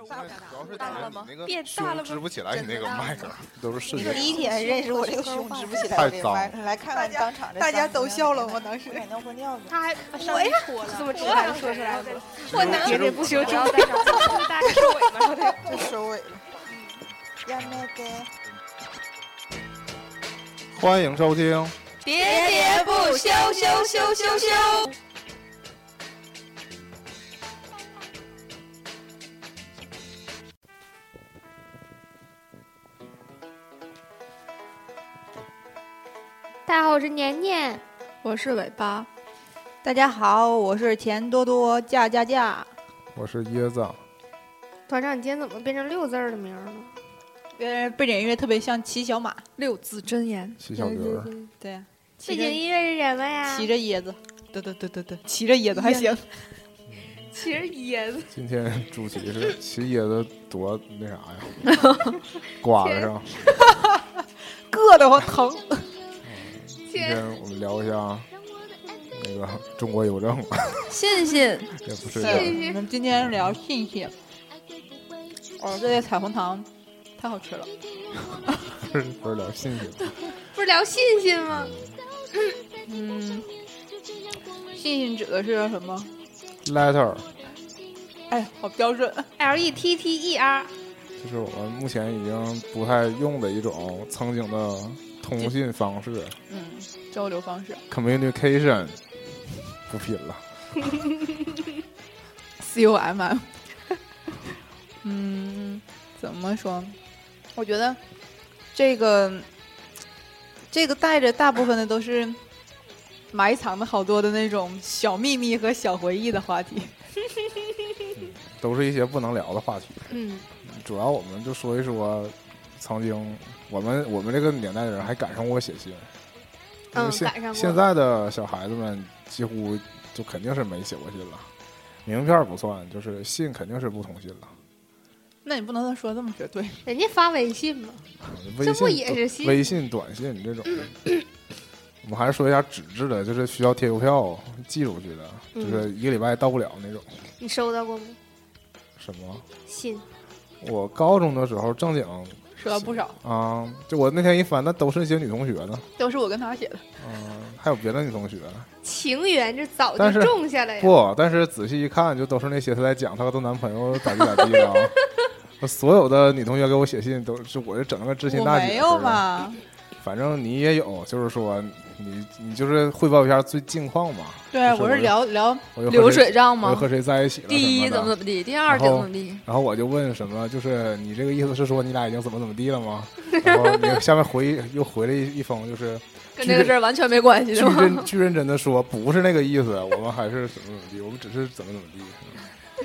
主要是大了吗你那个变大了吗胸支不起来你那个麦克，都是视觉。第一天认识我这个胸支不起来，太我这麦脏来看看当场这大家都笑了人吗当时尿和尿呢。他还我呀这么直白说出来了，我能喋喋不休，不要再找 大概收尾吧，就收尾了。呀那个，欢迎收听，喋喋不休，休休休休。大家好，我是年年。我是尾巴，大家好，我是钱多多驾驾驾。我是椰子。团长，你今天怎么变成六字儿的名儿了？呃，背景音乐特别像骑小马，六字真言，骑小驴儿，对，背骑着景音乐是什么呀？骑着椰子，对对对对对，骑着椰子还行。骑着椰子。今天主题是骑椰子多那啥呀？刮子上。硌得慌疼。今天我们聊一下那个中国邮政，信信，也不是信，我们今天聊信信。哦，这个彩虹糖太好吃了。不 是不是聊信信，不是聊信信吗？嗯，信信指的是什么？letter 哎，好标准。L E T T E R，就是我们目前已经不太用的一种曾经的通信方式嗯，交流方式。，communication，不拼了。C O M M。嗯，怎么说？我觉得这个这个带着大部分的都是埋藏的好多的那种小秘密和小回忆的话题。都是一些不能聊的话题。嗯，主要我们就说一说曾经我们我们这个年代的人还赶上过写信，嗯现赶上过现在的小孩子们几乎就肯定是没写过信了，名片不算，就是信肯定是不通信了。那你不能说这么绝对。人家发微信嘛，微这不信也是信微信、短信这种。我们还是说一下纸质的，就是需要贴邮票寄出去的，嗯就是一个礼拜到不了那种。你收到过吗？什么？信我高中的时候正经说了不少，啊、就我那天一翻，那都是一些女同学呢，都是我跟他写的。嗯、还有别的女同学。情缘这早就种下来呀。不，但是仔细一看，就都是那些她在讲她和她男朋友咋地咋地的啊。所有的女同学给我写信，都是我就整那个知心大姐。没有吧？反正你也有，就是说你你就是汇报一下最近况嘛。对，就是我是聊聊流水账嘛我？和谁在一起了？第一怎么怎么地，第二怎么怎么地，然后我就问什么，就是你这个意思是说你俩已经怎么怎么地了吗？然后你下面回又回了一一封，就是 跟这个事儿完全没关系，巨是吗？认巨认真的说不是那个意思，我们还是怎么怎么地，我们只是怎么怎么地。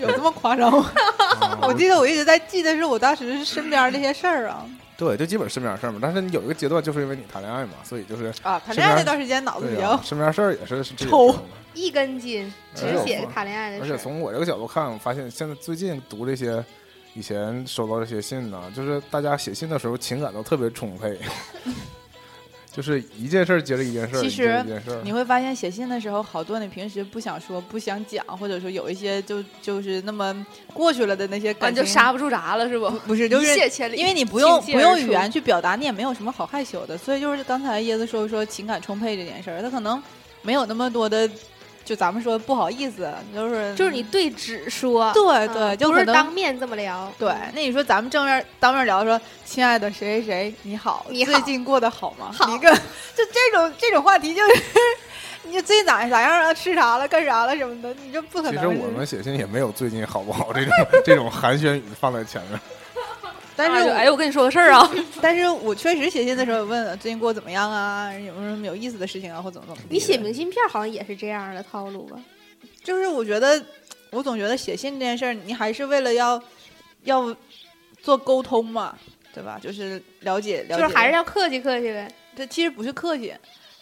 有这么夸张吗？啊我记得我一直在记得是我当时身边那些事儿啊对，就基本身边事儿嘛。但是你有一个阶段，就是因为你谈恋爱嘛，所以就是啊！谈恋爱那段时间脑子比较身边事儿也是抽一根筋，只写谈恋爱的而事而。且从我这个角度看，我发现现在最近读这些，以前收到这些信呢，就是大家写信的时候情感都特别充沛，就是一件事儿接着一件事儿，其一件实。你会发现写信的时候，好多你平时不想说、不想讲，或者说有一些就就是那么过去了的那些感情，完就刹不住闸了，是不？不是，就是因为你不用不用语言去表达，你也没有什么好害羞的，所以就是刚才椰子说说情感充沛这件事儿，他可能没有那么多的，就咱们说不好意思，就是就是你对纸说，对嗯对，就不是当面这么聊。对，那你说咱们正面当面聊说，亲爱的谁谁谁，你好，你好最近过得好吗？好一个就这种这种话题就是，你最近咋咋样啊？吃啥了？干啥了什么的？你就不可能。其实我们写信也没有最近好不好这种这种寒暄语放在前面。但是哎，我跟你说个事儿啊，但是我确实写信的时候问最近过得怎么样啊？有没有什么有意思的事情啊？或怎么怎么的？你写明信片好像也是这样的套路吧？就是我觉得，我总觉得写信这件事儿，你还是为了要要做沟通嘛，对吧？就是了解了解，就是还是要客气客气呗。这其实不是客气，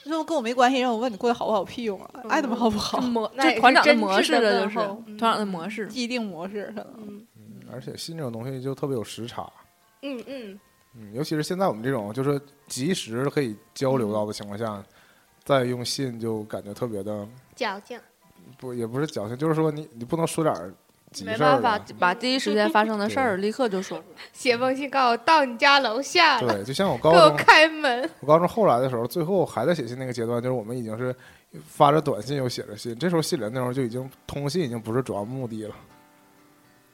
就是跟我没关系，让我问你过得好不好，屁用啊，爱他妈好不好？模这团长的模式的的就是团长的模式，既定模式可能。嗯而且信这种东西就特别有时差，嗯嗯，嗯，尤其是现在我们这种就是及时可以交流到的情况下，再用信就感觉特别的矫情。不也不是矫情，就是说你你不能说点儿没办法。把第一时间发生的事儿立刻就说出来。写封信告诉我到你家楼下了，对，就像我给我高中，开门。我高中后来的时候，最后还在写信那个阶段，就是我们已经是发着短信又写着信，这时候信里的内容就已经通信已经不是主要目的了，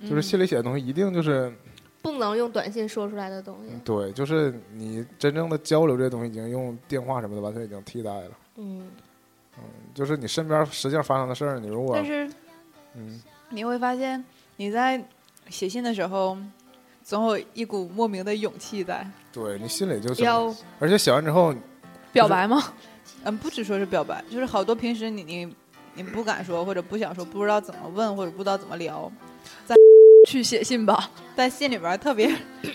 就是信里写的东西一定就是不能用短信说出来的东西。对，就是你真正的交流这些东西已经用电话什么的完全已经替代了。嗯，就是你身边实际上发生的事儿，你如果但是嗯，你会发现你在写信的时候，总有一股莫名的勇气在。对你心里就是，要而且写完之后，表白吗？嗯，不只说是表白，就是好多平时你你你不敢说或者不想说，不知道怎么问或者不知道怎么聊，去写信吧。在信里边特别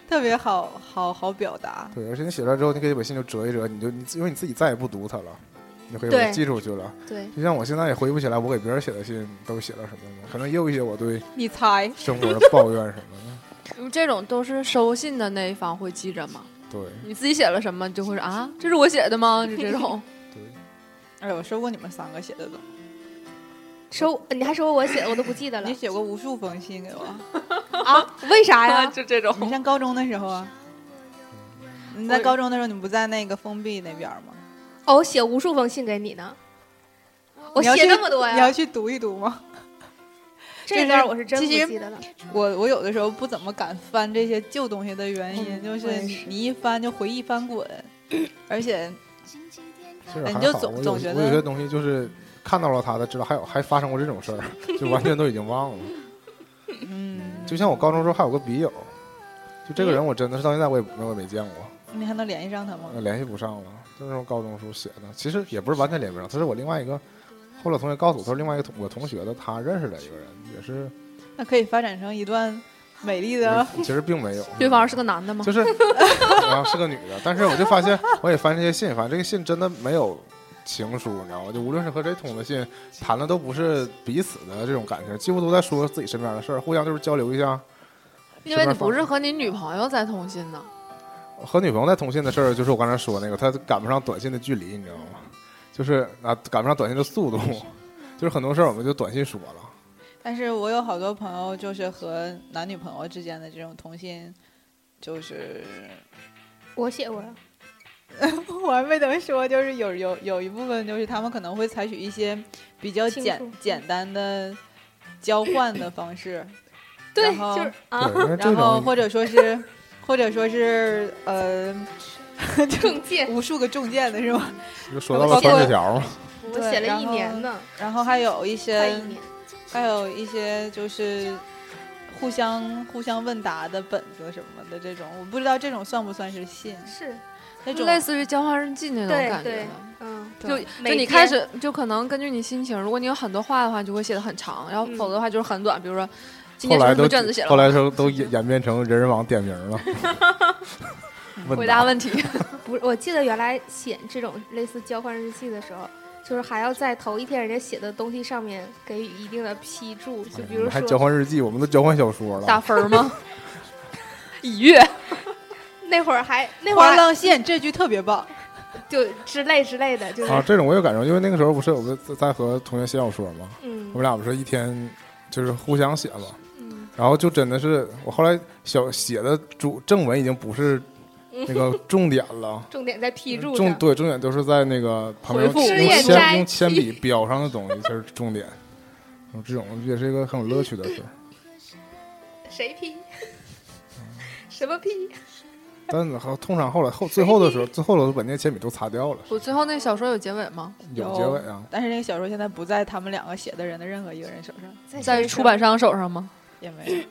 特别好好好表达。对，而且你写出来之后，你可以把信就折一折，你就你因为你自己再也不读它了，你就可以把它寄出去了。对，就像我现在也回忆不起来我给别人写的信都写了什么了，可能也有一些我对你猜？生活的抱怨什么的。因 为这种都是收信的那一方会记着吗。对你自己写了什么，就会说啊，这是我写的吗？就这种。对，哎，我收过你们三个写的都，收你还说我写的，我都不记得了你写过无数封信给我。啊？为啥呀？就这种。你上高中的时候啊，你在高中的时候，你不在那个封闭那边吗？哦，我写无数封信给你呢。我写那么多呀？你要去读一读吗？这段我是真不记得了。我我有的时候不怎么敢翻这些旧东西的原因，嗯就是你你一翻就回忆翻滚，而且你就总总觉得我有些东西就是看到了他的，知道还有还发生过这种事儿，就完全都已经忘了。嗯，就像我高中时候还有个笔友，就这个人我真的是到现在我也我也没见过，你还能联系上他吗？呃联系不上了，就是那种高中时候写的。其实也不是完全联系不上，他是我另外一个，后来同学告诉我，他是另外一个同我同学的，他认识的一个人，也是，那可以发展成一段美丽的。其实并没有。对方是个男的吗？就是，然后是个女的，但是我就发现，我也翻这些信，反正这个信真的没有情书，你知道吗？就无论是和谁通的信，谈的都不是彼此的这种感情，几乎都在说自己身边的事儿，互相就是交流一下。因为你不是和你女朋友在通信呢。和女朋友在通信的事儿，就是我刚才说那个，他赶不上短信的距离，你知道吗？就是啊，赶不上短信的速度，就是很多事儿我们就短信说了。但是我有好多朋友，就是和男女朋友之间的这种通信，就是我写过呀。我还没等说，就是有有有一部分就是他们可能会采取一些比较简简单的交换的方式，对，然后就是啊，然后或者说是或者说是呃中介，无数个中箭的是吗？就说到了传纸条嘛，我写了一年呢，然后还有一些一。还有一些就是互相互相问答的本子什么的这种，我不知道这种算不算是信？是，那种类似于交换日记那种对对感觉的。，嗯，就就你开始就可能根据你心情，如果你有很多话的话，你就会写的很长，然后嗯否则的话就是很短。比如说今后来都天什么卷子写了，后来时候都演演变成人人网点名了，回答问题。不，我记得原来写这种类似交换日记的时候，就是还要在头一天人家写的东西上面给予一定的批注，就比如哎还交换日记，我们都交换小说了打。分吗？一月，那会儿还那会花儿浪线这句特别棒，就之类之类的，就是啊，这种我有感受，因为那个时候不是我们在在和同学写小说嘛，嗯我们俩不是一天就是互相写嘛，嗯然后就真的是我后来小写的主正文已经不是那个重点了，重点在批注重。对重点都是在那个旁边用铅用铅笔标上的东西才是重点。嗯这种也是一个很有乐趣的事，谁批？什么批？但是好通常后来后最后的时候，最后的时候把那些铅笔都擦掉了，我最后那小说有结尾吗？有结尾啊。但是那个小说现在不在他们两个写的人的任何一个人手上，在出版商手上吗？也没有。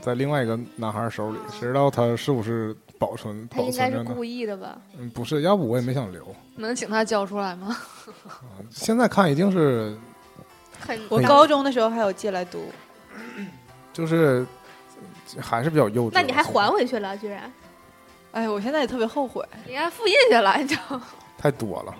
在另外一个男孩手里，谁知道他是不是保存保他应该存着呢？是故意的吧？嗯，不是，要不我也没想留。能请他交出来吗？现在看一定是很我高中的时候还有借来读，就是还是比较幼稚。那你还还回去了，居然？哎，我现在也特别后悔，你该复印下来，你知道？太多了。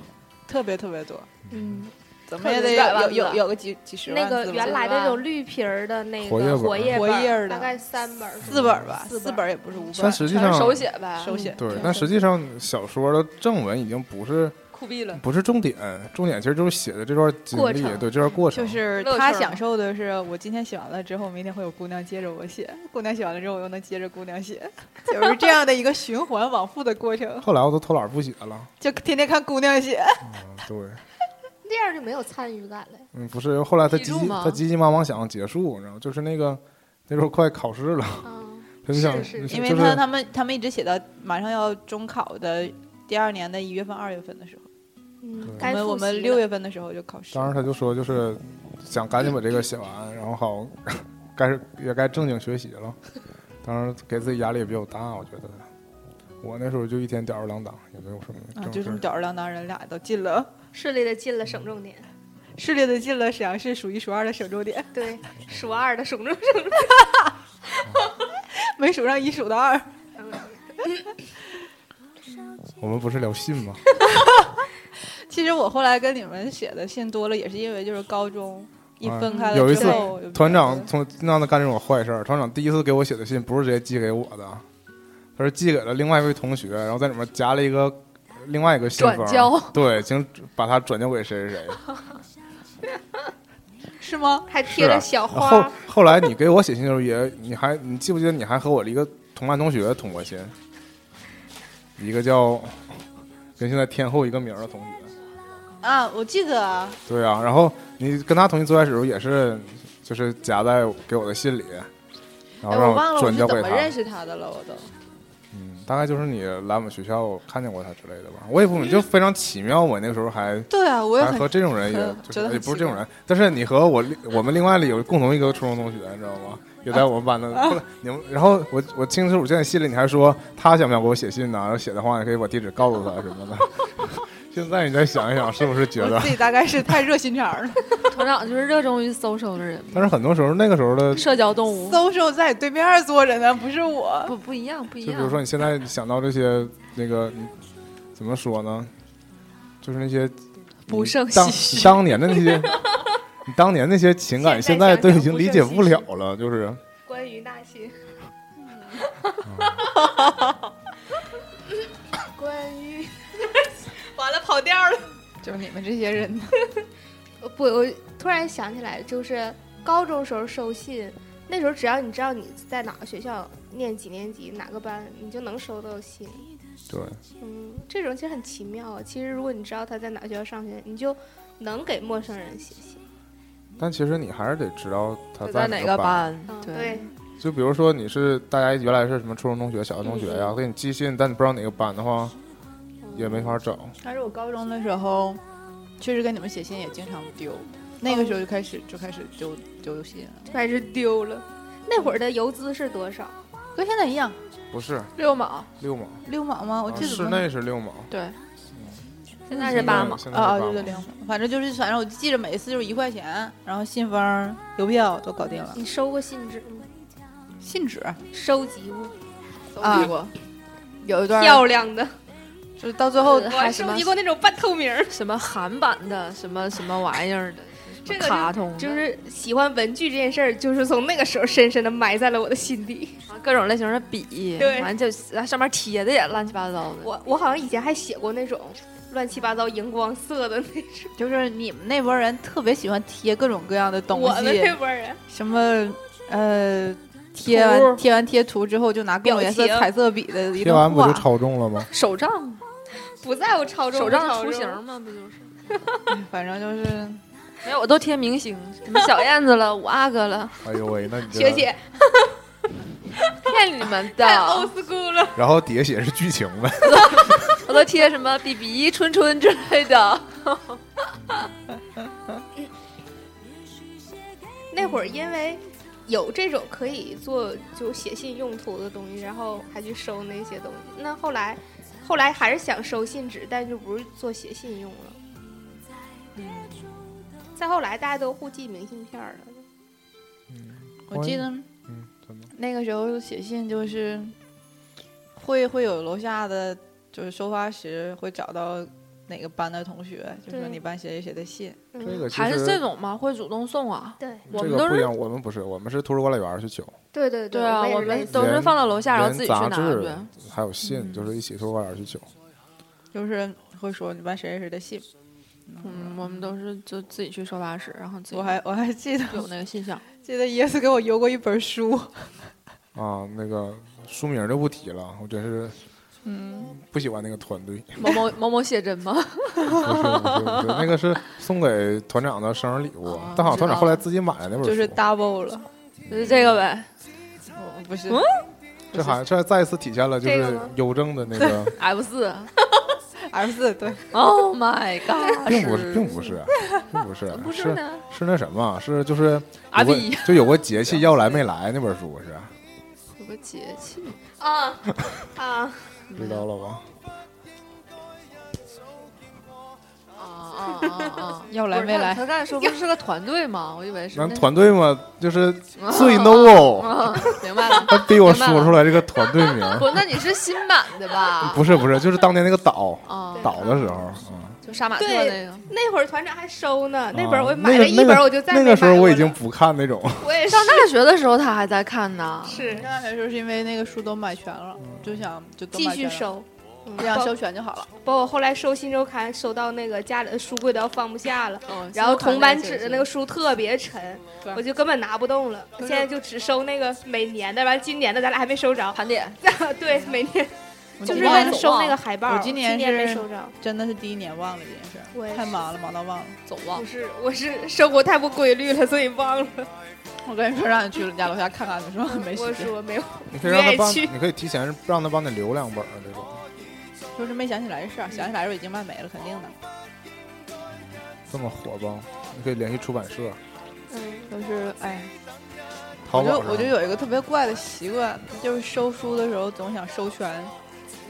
特别特别多，嗯，怎么也得有有有有个几几十万那个原来的那种绿皮儿的那活页本个活页活页儿的大概三本儿四本儿吧，四四本儿也不是五本儿，但实际上，手写呗。手写。对，但实际上小说的正文已经不是酷毙了。不是重点，重点其实就是写的这段经历，对这段过程。就是他享受的是我今天写完了之后，明天会有姑娘接着我写，姑娘写完了之后，我又能接着姑娘写，就是这样的一个循环往复的过程，后来我都偷懒不写了。就天天看姑娘写。嗯，对，这样就没有参与感了。嗯，不是，后来他急他急急忙忙想结束，你知道吗？就是那个那时候快考试了，嗯，他就想，是是因为就是他他们他们一直写到马上要中考的第二年的一月份、二月份的时候，嗯，对我们我们六月份的时候就考试。当时他就说，就是想赶紧把这个写完，然后好该是也该正经学习了。当时给自己压力也比较大，我觉得。我那时候就一天吊儿郎当，也没有什么。就这么吊儿郎当，人俩都进了，顺利的进了省重点。顺利的进了沈阳市数一数二的省重点，对，数二的省重点。没数上一数到二。我们不是聊信吗？其实我后来跟你们写的信多了，也是因为就是高中一啊分开了有一次，团长从经常的干这种坏事儿。团长第一次给我写的信不是直接寄给我的，他是寄给了另外一位同学，然后在里面夹了一个另外一个信封，转交对，请把它转交给谁谁谁。是吗？还贴了小后花，后来你给我写信的时候也，你还你记不记得你还和我的一个同班同学通过信，一个叫跟现在天后一个名儿的同学。啊，我记得啊，对啊，然后你跟他同学最开始时候也是，就是夹在给我的信里，然哎，后让我转交给他。是怎么认识他的了，我都。嗯，大概就是你来我们学校看见过他之类的吧。我也不明，就非常奇妙。我那个时候还 对啊，我也还和这种人也 也不是这种人，但是你和我我们另外里有共同一个初中同学，你知道吗？也在我们班的。后 来你们，然后我我清楚，现在心里你还说他想不想给我写信呢？然后写的话，你可以把地址告诉他什么的。现在你再想一想，是不是觉得自？己大概是太热心肠了。团长就是热衷于 social 的人，但是很多时候那个时候的，社交动物。social 在对面坐着呢，不是我。不不一样，不一样。就比如说你现在想到这些那个，怎么说呢？就是那些不胜当唏嘘你当年的那些，你当年那些情感，现现在都已经理解不了了，就是。关于那些，关于完了跑调了。就是你们这些人，呃 不，我突然想起来，就是高中时候收信，那时候只要你知道你在哪个学校念几年级哪个班，你就能收到信。对，嗯，这种其实很奇妙啊。其实如果你知道他在哪个学校上学，你就能给陌生人写信。但其实你还是得知道他在哪哪个。班？嗯，对，就比如说你是大家原来是什么初中同学、小学同学呀，给你寄信，但你不知道哪个班的话，也没法找。但是我高中的时候，确实跟你们写信也经常丢。那个时候就开始就开始丢丢信了，就开始丢了。那会儿的邮资是多少？跟现在一样，不是六毛，六毛，六毛吗？我记得室内是六毛，对，现在是八毛。啊啊，八毛对对，两毛，反正就是，反正我记着每一次就是一块钱，然后信封、邮票都搞定了。你收过信纸吗？信纸收集过，都啊比过 有一段，漂亮的。就是到最后我还收集过那种半透明儿，什么韩版的，什么什么玩意儿的，这个卡通，就是喜欢文具这件事儿，就是从那个时候深深的埋在了我的心底。各种类型的笔，对完就上面贴的也乱七八糟的。我我好像以前还写过那种乱七八糟荧光色的那种。就是你们那波人特别喜欢贴各种各样的东我们西，那波人，什么呃，贴完贴完贴图之后就拿各种颜色彩色笔的一贴完不就，超重了吗？手账，不在乎超重手不账图超重形 嘛，不就是？反正就是没有，我都贴明星，什么小燕子了，五阿哥了，哎呦喂，那你这学姐骗你们太 old 的。school 了。然后底下写的是剧情呗。我都贴什么 BB、春春之类的。那会儿因为有这种可以做就写信用途的东西，然后还去收那些东西。那后来后来还是想收信纸，但就不是做写信用了。嗯，再后来大家都互寄明信片儿了。我记得嗯，那个时候写信就是会会有楼下的就是收发室会找到哪个班的同学，就说你班谁谁谁的信，嗯这个还是这种吗？会主动送啊？对我们都是这个不一样，我们不是，我们是图书管理员去取，对对对啊，我我们都是放到楼下，然后自己去拿连杂志去。还有信，就是一起图书馆员去取。就是会说你班谁谁谁的信。嗯，我们都是就自己去收发室，然后自己我还我还记得有那个信箱。记得椰子给我邮过一本书，啊，那个书名就不提了，我真是嗯，不喜欢那个团队。某某某某写真吗？不是不是不是，那个是送给团长的生日礼物哦，但好像团长后来自己买了那本书。就是 double 了，就是这个呗我不是，这好像这还再一次体现了就是邮政的那个，，F 四。F 四对，Oh my god！并不是并不是，并不是，是不是是那什么，是就是阿有个 B 就有个节气要来没来那本书是，有个节气啊啊！知道了吧？啊啊啊啊！要来没来他他刚才说不是是个团队吗？我以为是团队嘛，就是啊最 no，啊，明白了。他逼我说出来这个团队名，不，那你是新版的吧？不是不是，就是当年那个岛啊，岛的时候，嗯。就杀马特对那个。那会儿团长还收呢，那啊本儿我买了一本，我就那个时候我已经不看那种，上大学的时候他还在看呢。是上大学时候是因为那个书都买全了，就想就都继续收，这样收全就好了。包括后来收新周刊，收到那个家里的书柜都要放不下了，嗯然后铜版纸的那个书特别沉，我就根本拿不动了。现在就只收那个每年的，完今年的咱俩还没收着。盘点，对，每年就是为了收那个海报。我今年是收着，真的是第一年忘了这件事太忙了，忙到忘了。走忘不。是，我是生活太不规律了，所以忘了。我跟你说，让你去你家楼下看看，你说没我时间，说没有，你可以让他帮，你可以提前让他帮你留两本儿这种，就是没想起来这事儿，想起来的时候已经卖没了，肯定的。这么火爆，你可以联系出版社，嗯，就是哎，淘宝我就我就有一个特别怪的习惯，就是收书的时候总想收全，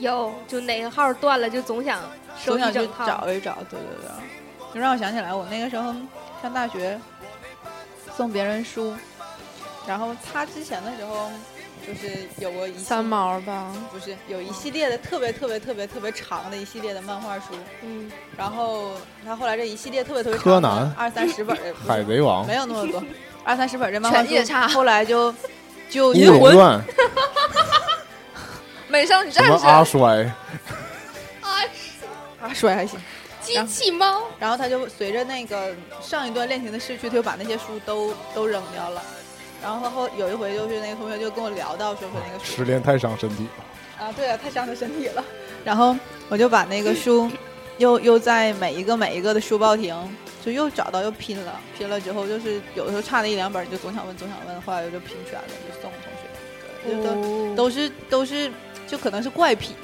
有，就哪个号断了，就总想收总想去一整套。找一找。对对对，就让我想起来，我那个时候上大学送别人书，然后他之前的时候就是有过一系三毛吧，不是有一系列的特别特别特别特别长的一系列的漫画书，嗯，然后他后来这一系列特别特别长柯南二三十本儿的，不是海贼王没、有那么多，二三十本儿这漫画书，后来就就乌就龙传、美少女战士，阿衰，阿阿衰还行。机器猫，然后他就随着那个上一段恋情的逝去，他就把那些书都都扔掉了。然后后有一回就是那个同学就跟我聊到说说那个书失恋太伤身体了。啊，对啊，太伤他身体了。然后我就把那个书又又在每一个每一个的书报亭就又找到又拼了，拼了之后就是有的时候差那一两本就总想问总想问，后来我就拼全了就送同学，就都、哦都是都是就可能是怪癖。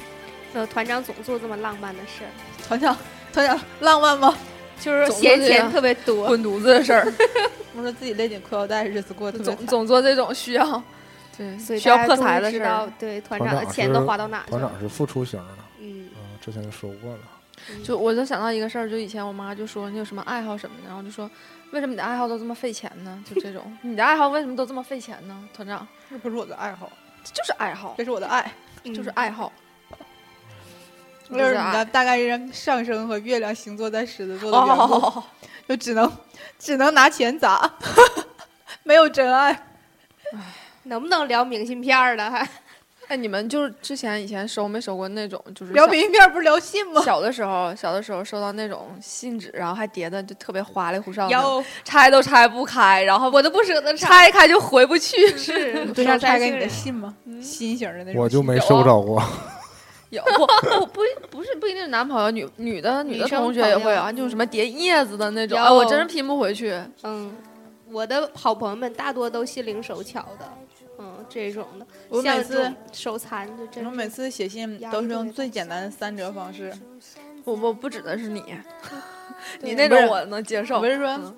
呃，团长总做这么浪漫的事儿，团长团长浪漫吗？就是总闲钱特别多。滚犊子的事儿，我说自己勒紧裤腰带，日子过得特别总。总做这种需要，对，所以需要破财的事儿。对团团长长的钱都花到哪去了？团长是付出型的，嗯，嗯，之前就说过了。就我就想到一个事儿，就以前我妈就说你有什么爱好什么的，然后就说为什么你的爱好都这么费钱呢？就这种，你的爱好为什么都这么费钱呢？团长，这不是我的爱好，这就是爱好，这是我的爱。就是嗯爱好。就是你的大概人上升和月亮星座在狮子座的缘故，哦，就只能只能拿钱砸，没有真爱。能不能聊明信片了？还哎，你们就是之前以前收没收过那种，就是聊小明信片不是聊信吗？小的时候，小的时候收到那种信纸，然后还叠的就特别花里胡哨的，有，拆都拆不开，然后我都不舍得拆。拆开就回不去。是 对象拆给你的信吗？心形的那种。我就没收着过，有不不不不是不一定是男朋友，女女的女的同学也会啊，就是什么叠叶子的那种，我真是拼不回去。嗯，我的好朋友们大多都心灵手巧的，嗯，这种的，我每次像这种手残就真是我每次写信都是用最简单的三折方式，我我不指的是你，你那种我能接受我不。是说嗯，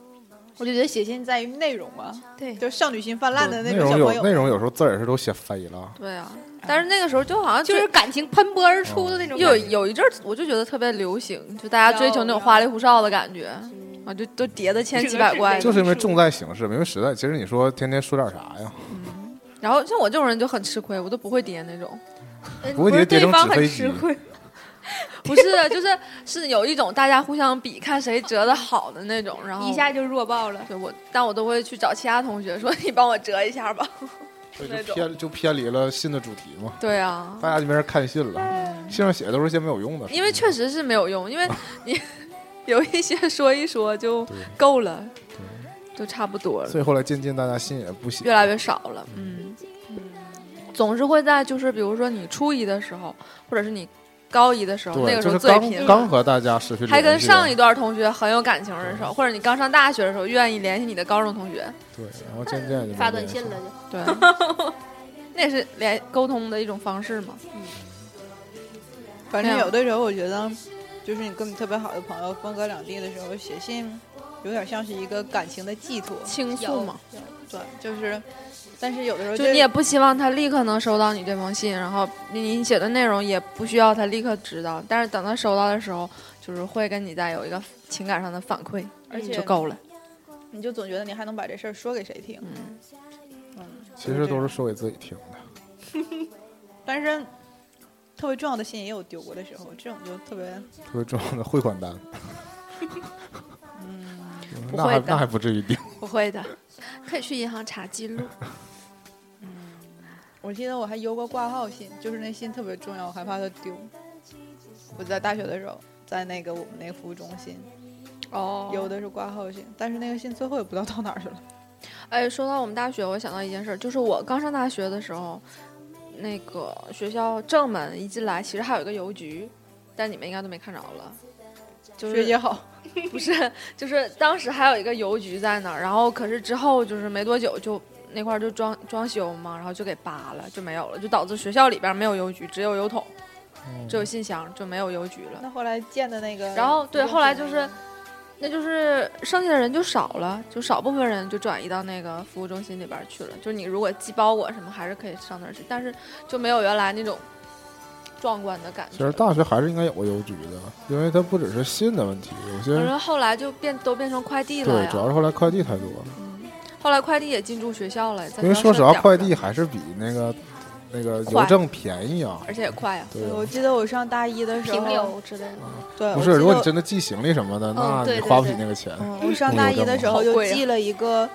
我就觉得写信在于内容嘛，对，就少女心泛滥的那内容有种小朋友。内容有时候字儿也是都写飞了。对啊，但是那个时候就好像就是感情喷薄而出的那种有。有一阵儿，我就觉得特别流行，就大家追求那种花里胡哨的感觉嗯啊，就都叠的千奇百怪。就是因为重在形式，因为实在，其实你说天天说点啥呀？然后像我这种人就很吃亏，我都不会叠那种。嗯不是对方很吃亏，不是，就是是有一种大家互相比，看谁折的好的那种，然后一下就弱爆了。对我，但我都会去找其他同学说你帮我折一下吧。这那种。就偏就偏离了信的主题嘛，对啊，大家就没人看信了。嗯。信上写的都是些没有用的，因为确实是没有用，因为你 有一些说一说就够了，就差不多了，所以后来渐渐大家信也不写越。来越少了。嗯，嗯总是会在就是比如说你初一的时候，或者是你高一的时候，那，个时候最频繁。刚和大家失去还跟上一段同学很有感情的时候，或者你刚上大学的时候，愿意联系你的高中同学，对，然后渐渐就发短信了就。对，那也是联沟通的一种方式嘛。嗯反正有的时候我觉得，就是你跟你特别好的朋友分隔两地的时候，写信有点像是一个感情的寄托。倾诉嘛，对，就是，但是有的时候就你也不希望他立刻能收到你这封信，然后你你写的内容也不需要他立刻知道，但是等他收到的时候，就是会跟你再有一个情感上的反馈，而且就够了。你就总觉得你还能把这事儿说给谁听。嗯，嗯，其实都是说给自己听的，但是特别重要的信也有丢过的时候，这种就特别特别重要的汇款单，不会的那还不至于丢。不会的，可以去银行查记录。嗯 我记得我还邮过挂号信，就是那信特别重要，我害怕它丢。我在大学的时候，在那个我们那个服务中心哦邮的是挂号信，但是那个信最后也不知道到哪儿去了。哎，说到我们大学，我想到一件事儿，就是我刚上大学的时候，那个学校正门一进来，其实还有一个邮局，但你们应该都没看着了。就是学姐好，不是，就是当时还有一个邮局在那儿，然后可是之后就是没多久就那块儿就装装修嘛，然后就给扒了，就没有了，就导致学校里边没有邮局，只有邮筒，只有信箱，就没有邮局了。那后来建的那个，然后对，后来就是，那就是剩下的人就少了，就少部分人就转移到那个服务中心里边去了。就是你如果寄包裹什么，还是可以上那儿去，但是就没有原来那种壮观的感觉。其实大学还是应该有个邮局的，因为它不只是信的问题，有可些是后来就变都变成快递了对，主要是后来快递太多了。嗯，后来快递也进驻学校了，因为说实话，快递还是比那个那个邮政便宜啊。而且也快呀。对啊我记得我上大一的时候，平流之类的。对，不是，如果你真的寄行李什么的，那你花不起那个钱。嗯，我上大一的时候就寄了一个，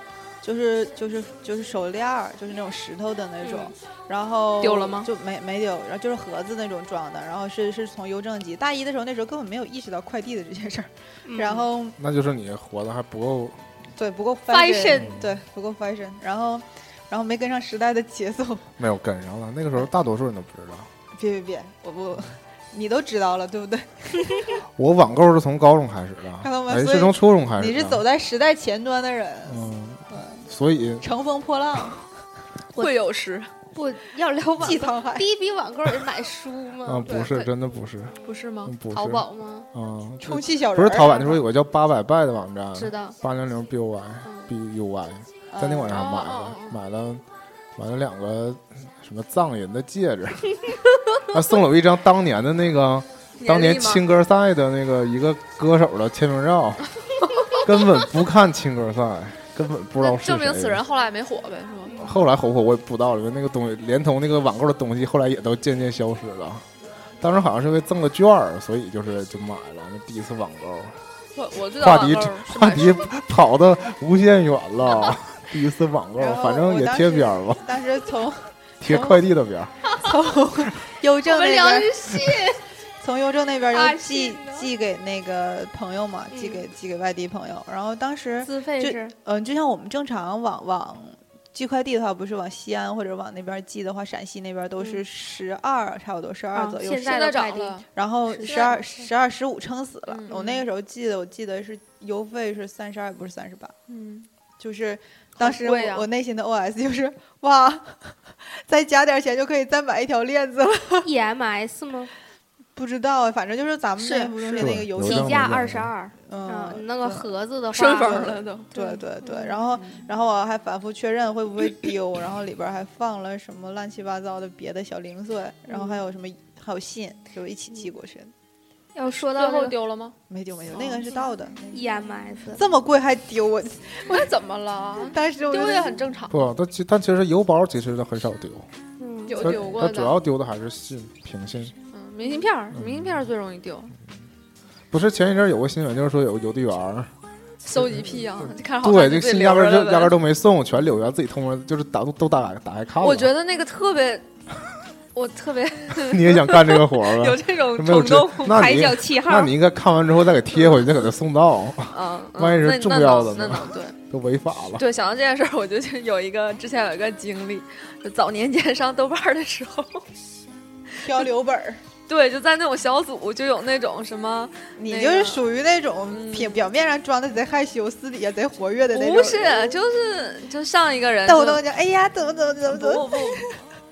就是就是就是手链儿，就是那种石头的那种，然后丢了吗就没没丢，然后就是盒子那种装的，然后是是从邮政寄。大一的时候，那时候根本没有意识到快递的这件事儿，嗯然后那就是你活的还不够，对不够 Fashion 对不够 fashion，然后然后没跟上时代的节奏。没有跟上了。那个时候大多数人都不知道。别别别，我不，你都知道了对不对？我网购是从高中开始的，哎，看到吗所以是从初中开始。你是走在时代前端的人，嗯，对，所以乘风破浪，会有时。不要聊网。第一笔网购是买书吗？啊，不是，真的不是，不是吗？嗯？不是。淘宝吗？啊，充气小人不是淘宝，那时候有个叫八百拜的网站，知道。八零零 B U Y B U Y，在那网站上买的，买了买了两个什么藏银的戒指，还送了我一张当年的那个当年青歌赛的那个一个歌手的签名照，根本不看青歌赛，根本不知道是证明此人后来没火呗，是吗？后来火不火我也不知道了，因为那个东西连同那个网购的东西，后来也都渐渐消失了。当时好像是为赠个券儿，所以就是就买了那第一次网购。话题话题跑的无限远了。第一次网购反正也贴边儿吧，当时从贴快递的边儿。从邮政那们聊的信，从邮政那边发就寄寄给那个朋友嘛，寄嗯给寄给外地朋友。然后当时，自费就是嗯，就像我们正常往往寄快递的话，不是往西安或者往那边寄的话，陕西那边都是嗯十二，差不多十二啊左右。现现在在的快递涨了，然后十二、十二、十五撑死了。嗯我那个时候记得，我记得是邮费是三十二，不是三十八。嗯，就是当时我,、啊我内心的 OS 就是哇，再加点钱就可以再买一条链子了。EMS 吗？不知道，反正就是咱们是那服中心是那个邮底价二十二，嗯嗯，，那个盒子的话，顺风了都。对对对，然后然后我还反复确认会不会 丢，然后里边还放了什么乱七八糟的别的小零碎，然后还有什么还有信，就一起寄过去的，要说到最后丢了吗？没丢没丢，那个是到的，EMS，这么贵还丢我，那怎么了？但是我丢也很正常，不，但其但其实邮包其实都很少丢，嗯，有丢过的。它主要丢的还是信平信。嗯，明信片儿，明信片儿最容易丢，不是前一阵儿有个新闻，就是说有个邮递员儿，收集癖啊，就看着好对，看就自己这个信压根儿就压根儿都没送，全留下自己偷摸就是打都打打开看了。我觉得那个特别 我特别 你也想干这个活儿有？这种没有这冲动，，海 那你角七号。那，你应该看完之后再给贴回去，再给他送到，嗯，嗯万一是那那重要的呢？对。都违法了。对，想到这件事儿，我就就有一个之前有一个经历，就早年间上豆瓣儿的时候，漂流本儿，对，就在那种小组就有那种什么，你就是属于那种嗯表表面上装的贼害羞，私底下贼活跃的那种。不是，就是就上一个人就动不动就哎呀，怎么怎么怎么怎么，不不，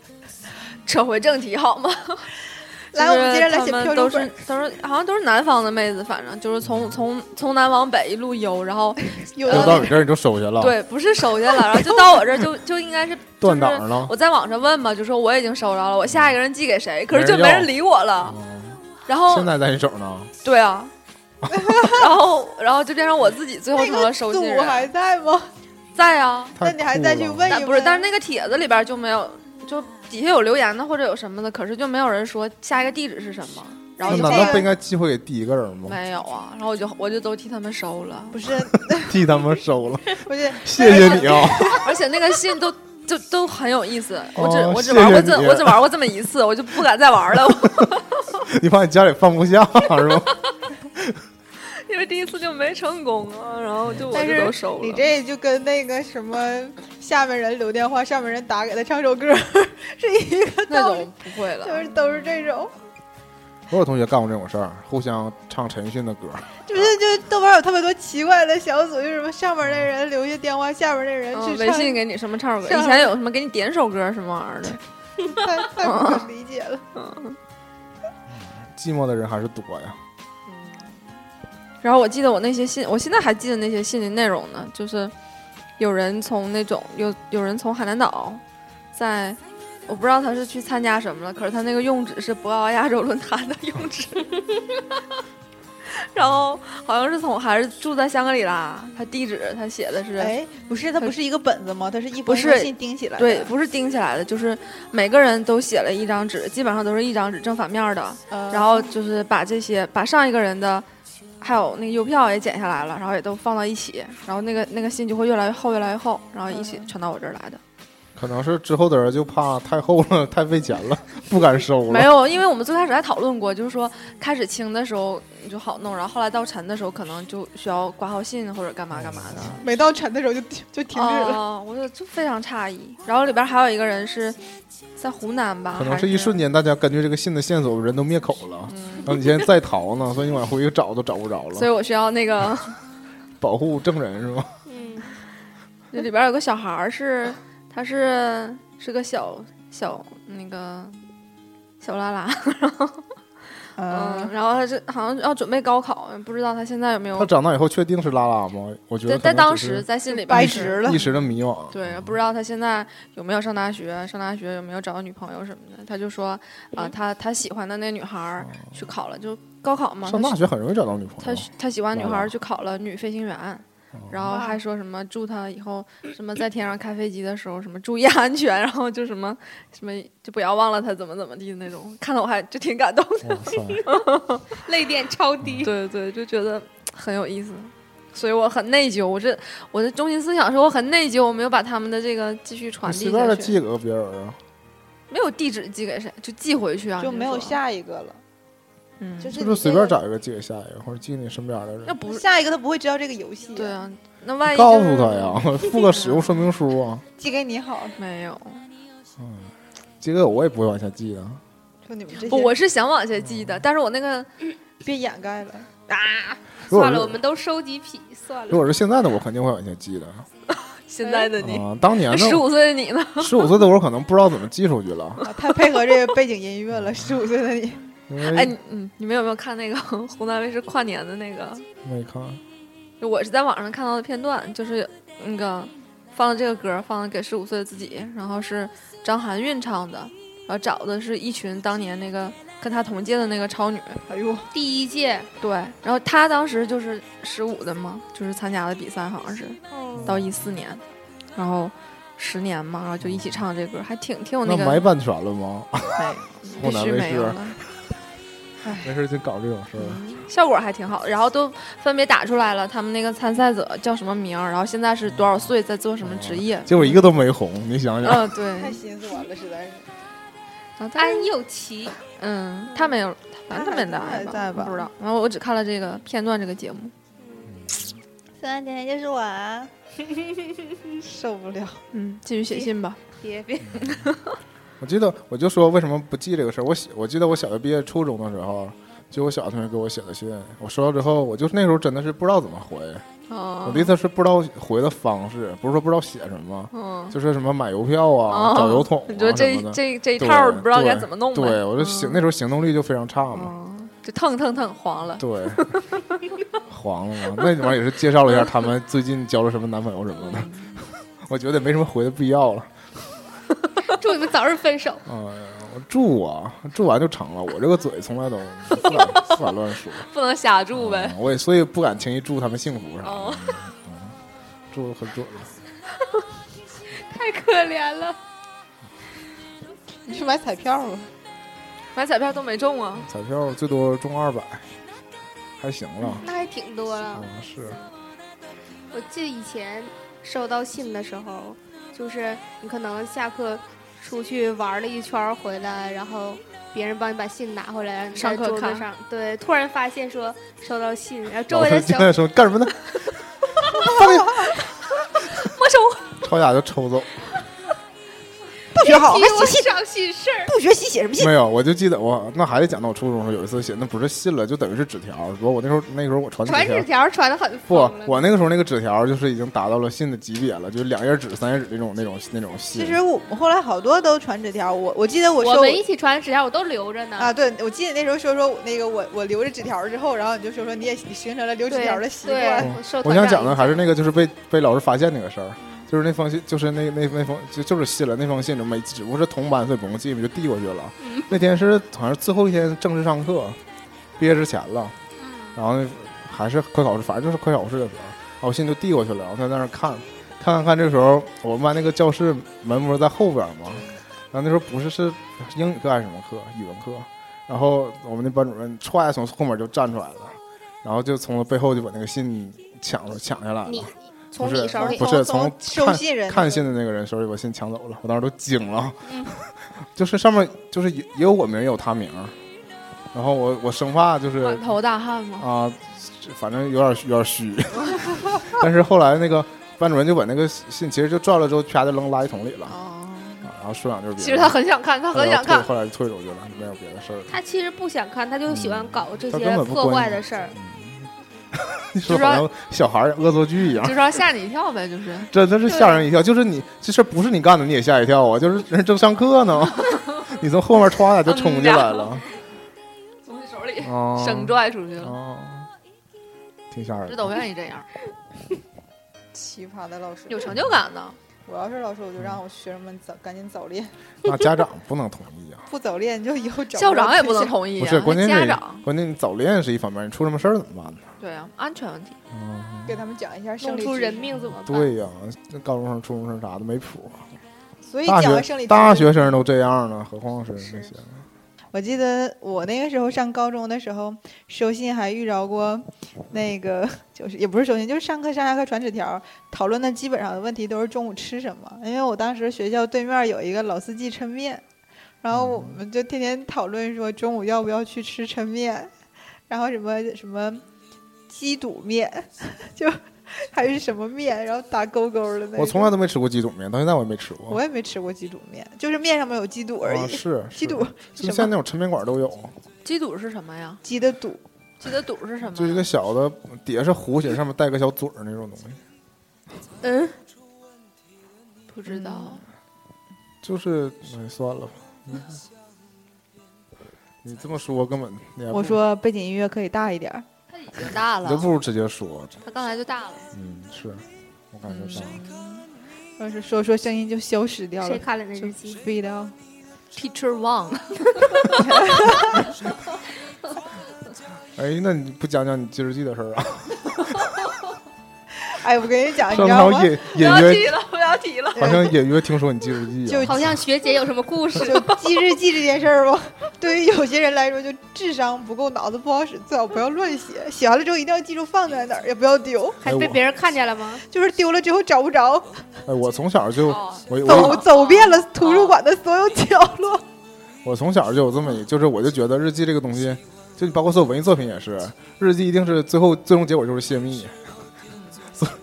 扯回正题好吗？来，我们接着来写就是他们都是漂流。都是好像都是南方的妹子，反正就是从从从南往北一路游，然后 游到你这儿你就收下了，对，不是收下了，然后就到我这儿就就应该是 断就是档了。我在网上问嘛，就说我已经收着了，我下一个人寄给谁？可是就没人理我了。嗯然后现在在你手呢，对啊，然后然后就变成我自己最后那个成了收信组还人。在吗？在啊，那你还再去问一问？不是，但是那个帖子里边就没有，就底下有留言的或者有什么的，可是就没有人说下一个地址是什么。然后就这个那难道不应该寄回给第一个人吗？没有啊，然后我就我就都替他们收了，不是 替他们收了，不是，谢谢你啊！而且那个信都就都很有意思。我只、哦我只玩过这谢谢我只玩过这么一次，我就不敢再玩了，你怕你家里放不下是吧？第一次就没成功啊，然后就我都收了。你这就跟那个什么下面人留电话，上面人打给他唱首歌 是一个那道理，种不会了，就是都是这种。我有同学干过这种事儿，互相唱陈奕迅的歌，就是就是豆瓣有特别多奇怪的小组，就是什么上面那人留下电话，下面那人嗯，去唱，微信给你什么唱首歌？以前有什么给你点首歌什么玩意儿的？太太不可理解了。嗯。寂寞的人还是多呀。然后我记得我那些信，我现在还记得那些信的内容呢，就是有人从那种有有人从海南岛，在我不知道他是去参加什么了，可是他那个用纸是博鳌亚洲论坛的用纸，然后好像是从还是住在香格里拉，他地址他写的是。哎，不是，他不是一个本子吗？他是一封封信钉起来的。对，不是钉起来的，就是每个人都写了一张纸，基本上都是一张纸正反面的，呃，然后就是把这些把上一个人的，还有那个邮票也剪下来了，然后也都放到一起，然后那个那个信就会越来越厚，越来越厚，然后一起传到我这儿来的。可能是之后的人就怕太厚了，太费钱了，不敢收了。没有，因为我们最开始还讨论过，就是说开始清的时候你就好弄，然后后来到沉的时候可能就需要挂号信或者干嘛干嘛的。没到沉的时候就就停止了。哦，我就就非常诧异。然后里边还有一个人是在湖南吧，可能是一瞬间，大家根据这个信的线索，人都灭口了，嗯，然后你现在在逃呢，所以你往回去找都找不着了。所以我需要那个，保护证人是吗？嗯，这里边有个小孩儿是，他是是个小小那个小拉拉，然后，嗯，然后他是好像要准备高考，不知道他现在有没有他有。长大以后确定是拉拉吗？我觉得在当时在心里白直了一。时的迷惘。对，不知道他现在有没有上大学，上大学有没有找到女朋友什么的。他就说啊、他他喜欢的那女孩去考了，就高考嘛。哦上他大学很容易找到女朋他友。他喜欢女孩去考了女飞行员，然后还说什么祝他以后什么在天上开飞机的时候什么注意安全，然后就什么什么就不要忘了他怎么怎么地的那种，看得我还就挺感动的。泪点超低。对对，就觉得很有意思。所以我很内疚，我这我的中心思想是我很内疚，我没有把他们的这个继续传你随便递下去，寄给别人啊。没有地址寄给谁，就寄回去啊，就没有，下一个了，嗯，就是随便找一个寄给下一个，或者寄给你身边的人？那不下一个他不会知道这个游戏。对，啊，那万一、告诉他，呀，附个使用说明书啊。寄给你好，没有，嗯寄给我，我也不会往下寄的。就你们这我是想往下寄的，但是我那个 别掩盖了。啊算了，我们都收集癖，算了如。果是现在的我，肯定会往下寄的。现在的你，啊，当年呢，十五岁的你呢？十五岁的我可能不知道怎么寄出去了，啊太配合这个背景音乐了，十五岁的你，因哎，你嗯，你们有没有看那个 湖南卫视跨年的那个？没看。就我是在网上看到的片段，就是那个放的这个歌，放的给十五岁的自己，然后是张含韵唱的，然后找的是一群当年那个跟她同届的那个超女，哎呦，第一届，对，然后她当时就是十五的嘛，就是参加的比赛，好像是嗯，到一四年，然后十年嘛，然后就一起唱这歌，还挺挺有那个买版权了吗？没，湖必须南卫视没有了。没事就搞这种事儿。效果还挺好的，然后都分别打出来了，他们那个参赛者叫什么名儿，然后现在是多少岁，在做什么职业。结果一个都没红，你想想，嗯，对，太心酸了，实在是。安又琪，嗯，他没有，反正他没他还来吧，在吧不知道。然后我只看了这个片段，这个节目。虽然甜甜就是我啊，受不了。嗯，继续写信吧。别别，我记得我就说为什么不记这个事儿。我写我记得我小学毕业初中的时候，就我小学同学给我写的信，我收到之后，我就那时候真的是不知道怎么回。哦我的意思是不知道回的方式，不是说不知道写什么，嗯，就是什么买邮票啊、哦找邮筒啊你说这。这这一套儿不知道该怎么弄呗？对，我就行，那时候行动力就非常差嘛。嗯，就腾腾腾黄了。对，黄了嘛？那玩意儿也是介绍了一下他们最近交了什么男朋友什么的，我觉得没什么回的必要了。祝你们早日分手。哎呀，我祝啊，祝完就成了。我这个嘴从来都不敢不敢乱说，不能瞎祝呗。嗯我也所以不敢轻易祝他们幸福啥的，哦，祝得很准。太可怜了，你去买彩票吧。买彩票都没中啊。彩票最多中二百，还行了。那还挺多了啊。，是，我记得以前收到信的时候，就是你可能下课出去玩了一圈回来，然后别人帮你把信拿回来，你在上课看桌子上，对，突然发现说收到信，然后周围的小朋友说干什么呢？没收。抄家就抽走。不学好替我还写信，伤心事儿。不学习写什么信？没有，我就记得我那还得讲到我初中的时候有一次写，那不是信了，就等于是纸条。不过我那时候那时候我传传纸纸条。传的很不我那个时候那个纸条就是已经达到了信的级别了，就是两页纸、三页纸那种、那种、那种信。其实我们后来好多都传纸条，我我记得我说我们一起传的纸条我都留着呢。啊，对，我记得那时候说说我那个我我留着纸条之后，然后你就说说你也形成了留纸条的习惯。我想讲的还是那个就是被被老师发现那个事儿，就是那封信，就是那那那封就就是信了，那封信就没只不过是同班，所以不用记，就递过去了。那天是好像最后一天正式上课，毕业之前了，然后那还是快考试，反正就是快考试的时候，然后我信就递过去了，然后他在那儿看，看看看，这时候我们班那个教室门不是在后边嘛，然后那时候不是是英语课还是什么课，语文课，然后我们那班主任歘从后面就站出来了，然后就从背后就把那个信抢了抢下来了你。从你手里不是从从收看信人看信的那个人手里把信抢走了，我当时都惊了。嗯 就是上面就是也也有我名也有他名，然后我我生怕就是满头大汗吗？啊，反正有点有点虚。但是后来那个班主任就把那个信其实就转了之后，啪就扔垃圾桶里了，哦，啊然后说两句别的。其实他很想看，他很想看。后来就退出去了，没有别的事儿了。他其实不想看，他就喜欢搞这些破坏的事儿。你 说好像小孩恶作剧一样就，是要吓你一跳呗，就是。真的是吓人一跳。就是你这事儿不是你干的，你也吓一跳啊！就是人正上课呢，你从后面歘一下就冲进来了，从你手里啊，生拽出去了，啊，挺吓人的。这都愿意这样，奇葩的老师，有成就感的。我要是老师，我就让我学生们早赶紧早恋，那家长不能同意啊。不早恋就以后找校长也不能。同意啊，不是，关键是家长关键你早恋是一方面，你出什么事儿怎么办呢？对啊，安全问题。嗯，给他们讲一下生理知识弄出人，命怎么办？对呀，那高中生、初中生啥的没谱。所以大讲完生理大学生都这样呢，何况是那些？我记得我那个时候上高中的时候，收信还遇着过，那个就是也不是收信，就是上课上下课传纸条，讨论的基本上的问题都是中午吃什么。因为我当时学校对面有一个老四季抻面，然后我们就天天讨论说中午要不要去吃抻面，然后什么什么鸡肚面，就 还是什么面，然后打勾勾的那种。我从来都没吃过鸡肚面，到现在我也没吃过。我也没吃过鸡肚面，就是面上面有鸡肚而啊，已。是鸡肚，就现在那种抻面馆都有，鸡肚是什么呀？鸡的肚，鸡的肚是什么？就一个小的，底下是弧形，上面带个小嘴儿那种东西。嗯，不知道。就是，哎，算了吧。嗯你这么说根本我说背景音乐可以大一点儿。经大了你都，不如直接说。他刚才就大了。嗯，是，我感觉大。要是说说声音就消失掉了，谁看了那就日记？飞到 Teacher Wang，哎，那你不讲讲你记日记的事儿啊？哎，我跟你讲，你上知道吗头？隐不隐约好像隐约听说你记日记啊就好像学姐有什么故事？就记日记这件事儿吧，对于有些人来说，就智商不够，脑子不好使，最好不要乱写。写完了之后一定要记住放在哪儿，也不要丢，还被别人看见了吗？就是丢了之后找不着，哎，我从小就哦我走走遍了图书馆的所有角落。我从小就有这么一，就是我就觉得日记这个东西，就包括所有文艺作品也是，日记一定是最后最终结果就是泄密。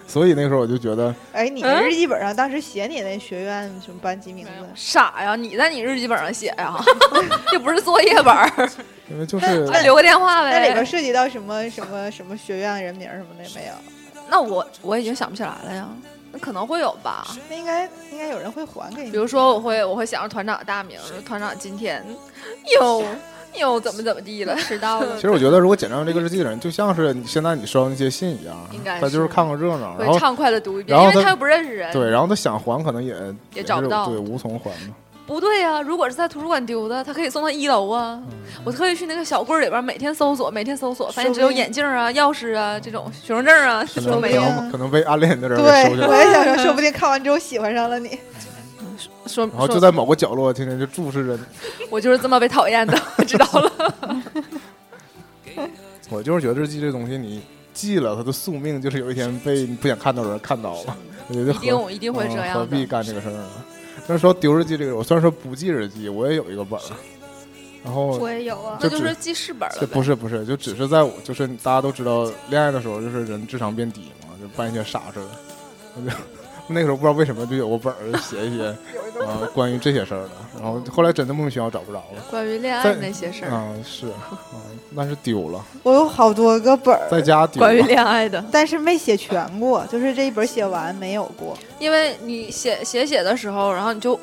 所所以那时候我就觉得，哎，你嗯日记本上当时写你那学院什么班级名字？傻呀！你在你日记本上写呀，又不是作业本儿，因为就是那留个电话呗。那里边涉及到什么什么什么学院人名什么的没有？那我我已经想不起来了呀。那可能会有吧，那应该应该有人会还给你。比如说我会我会想着团长的大名，团长今天又 又怎么怎么地了，迟到了 其。实我觉得，如果捡到这个日记的人，就像是你现在你收到那些信一样应该，他就是是看个热闹，然会后畅快的读一遍，然后他因为他又不认识人。对，然后他想还，可能也也找不到对，无从还嘛。不对呀、如果是在图书馆丢的，他可以送到一楼啊。嗯我特意去那个小柜儿里边，每天搜索，每天搜索，发现只有眼镜啊、钥匙啊这种学生证啊都没有。可能被暗恋的人给对我，也想说，说不定看完之后喜欢上了你。说然后就在某个角落天天就注视着你。我就是这么被讨厌的，我知道了。我就是觉得日记这东西，你记了，它的宿命就是有一天被你不想看到的人看到了。我觉得一何定一定会这嗯何。必干这个事儿呢？但是说丢日记这个，我虽然说不记日记，我也有一个本儿，然后我也有啊，那就是记事本了这。不是不是，就只是在我就是大家都知道，恋爱的时候就是人智商变低嘛，就办一些傻事儿。那个时候不知道为什么就有个本儿写一些 啊、关于这些事儿的，然后后来真的莫名其妙找不着了。关于恋爱那些事儿，啊、是啊、但是丢了，我有好多个本儿，在家丢关于。恋爱的，但是没写全过，就是这一本写完没有过。因为你写写写的时候，然后你就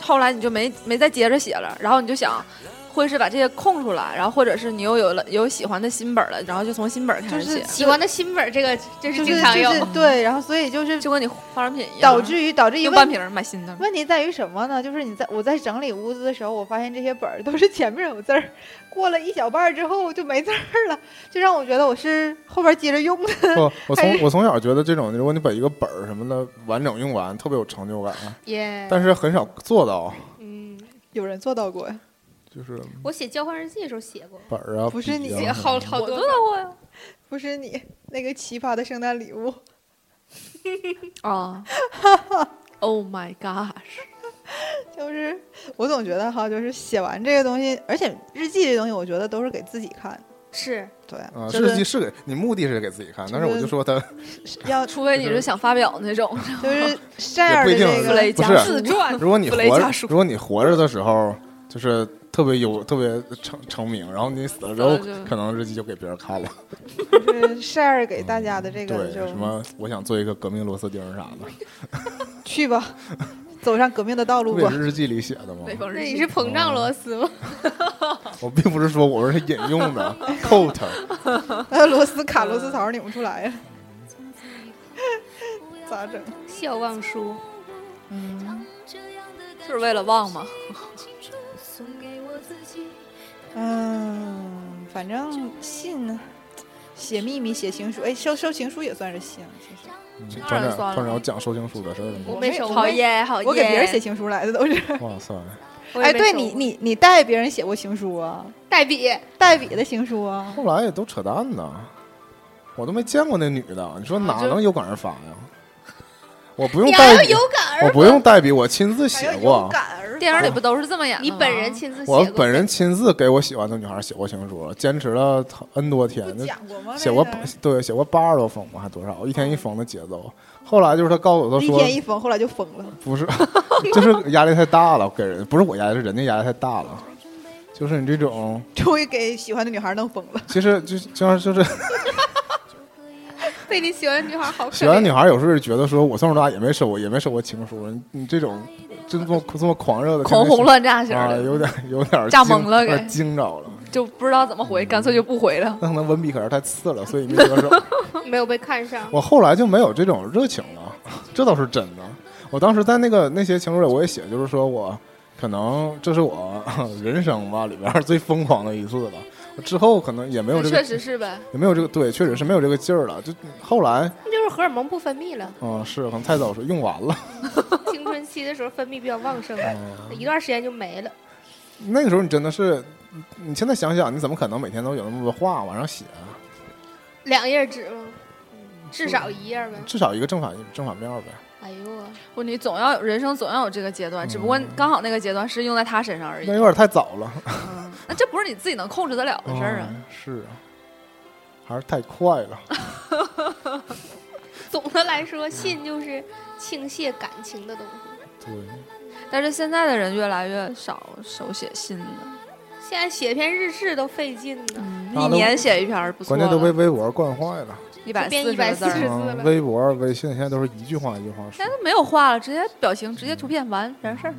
后来你就没没再接着写了，然后你就想。会是把这些空出来，然后或者是你又有了有喜欢的新本了，然后就从新本开始就是写，喜欢的新本儿，这个这就是是经常有就。是对，然后所以就是就跟你化妆品一样，导致于导致一个问用半瓶买新的。问题在于什么呢？就是你在我在整理屋子的时候，我发现这些本儿都是前面有字儿，过了一小半儿之后就没字儿了，就让我觉得我是后边接着用的。不，我从我从小觉得这种，如果你把一个本儿什么的完整用完，特别有成就感，耶，但是很少做到。嗯，有人做到过呀？就是我写交换日记的时候写过，本儿啊，不是你好好我多。不是你那个奇葩的圣诞礼物，啊！Oh my gosh！就是我总觉得哈，就是写完这个东西，而且日记这东西，我觉得都是给自己看。是对，啊，就是日记是给你目的是给自己看，但是我就说他要除非你是想发表那种，就是 share 的这个不是自传。如果你活如果你活着的时候就是特别有特别成成名，然后你死了之后可能日记就给别人看了。就是 share 给大家的这个对，就什么我想做一个革命螺丝钉啥的，去吧，走上革命的道路吧。日记里写的吗？那你是膨胀螺丝吗？我并不是说我是引用的 quote，那螺丝卡螺丝槽拧不出来呀，咋整？笑忘书，嗯就是为了忘嘛。嗯，反正信写秘密、写情书，哎，收收情书也算是信，其实当团长然算了团长要讲收情书的事儿了吗？我没收过好耶，好耶！我给别人写情书来的都是。哇塞，哎，对你你你代别人写过情书啊？代笔，代笔的情书啊？后来也都扯淡呢，我都没见过那女的，你说哪能有感而发呀？我不用代笔要有，感我不用代笔，我亲自写过。电影里不都是这么演的吗？你本人亲自写过，我本人亲自给我喜欢的女孩写过情书，坚持了 N 多天，就讲过吗？写过对写过八十多封吧，还多少？一天一封的节奏。后来就是他告诉我，他说一天一封，后来就疯了。不是，就是压力太大了，给人不是我压力，是人家压力太大了。就是你这种，终于给喜欢的女孩弄疯了。其实就就像就是 被你喜欢的女孩好。喜欢的女孩有时候觉得说，我从小到大也没收过，也没收过情书，你你这种这么这么狂热的狂轰乱炸型啊，的，有点有点 炸懵了有点给惊着了。就不知道怎么回，干脆就不回了。那可能文笔可是太次了，所以没得手。没有被看上，我后来就没有这种热情了，这倒是真的。我当时在那个那些情书里，我也写，就是说我可能这是我 人生吧里边最疯狂的一次了。之后可能也没有这个确，实是呗。也没有这个，对，确实是没有这个劲儿了。就后来，那就是荷尔蒙不分泌了。嗯，是可能太早说用完了。青春期的时候分泌比较旺盛，嗯，一段时间就没了。那个时候你真的是，你现在想想，你怎么可能每天都有那么多话往上写啊？两页纸吗？至少一页呗。至少一个正反正反面呗。哎呦我，不，你总要有人生总要有这个阶段，只不过嗯刚好那个阶段是用在他身上而已那。有点太早了。嗯，那这不是你自己能控制得了的事儿啊。嗯是啊，还是太快了。总的来说，信就是倾泻感情的东西。对，但是现在的人越来越少手写信了，现在写篇日志都费劲呢，一年写一篇儿不错关键都被，微博惯坏了。一百变四十个字140儿，字了嗯，微博、微信现在都是一句话一句话说现在。都没有话了，直接表情，直接图片完完事儿，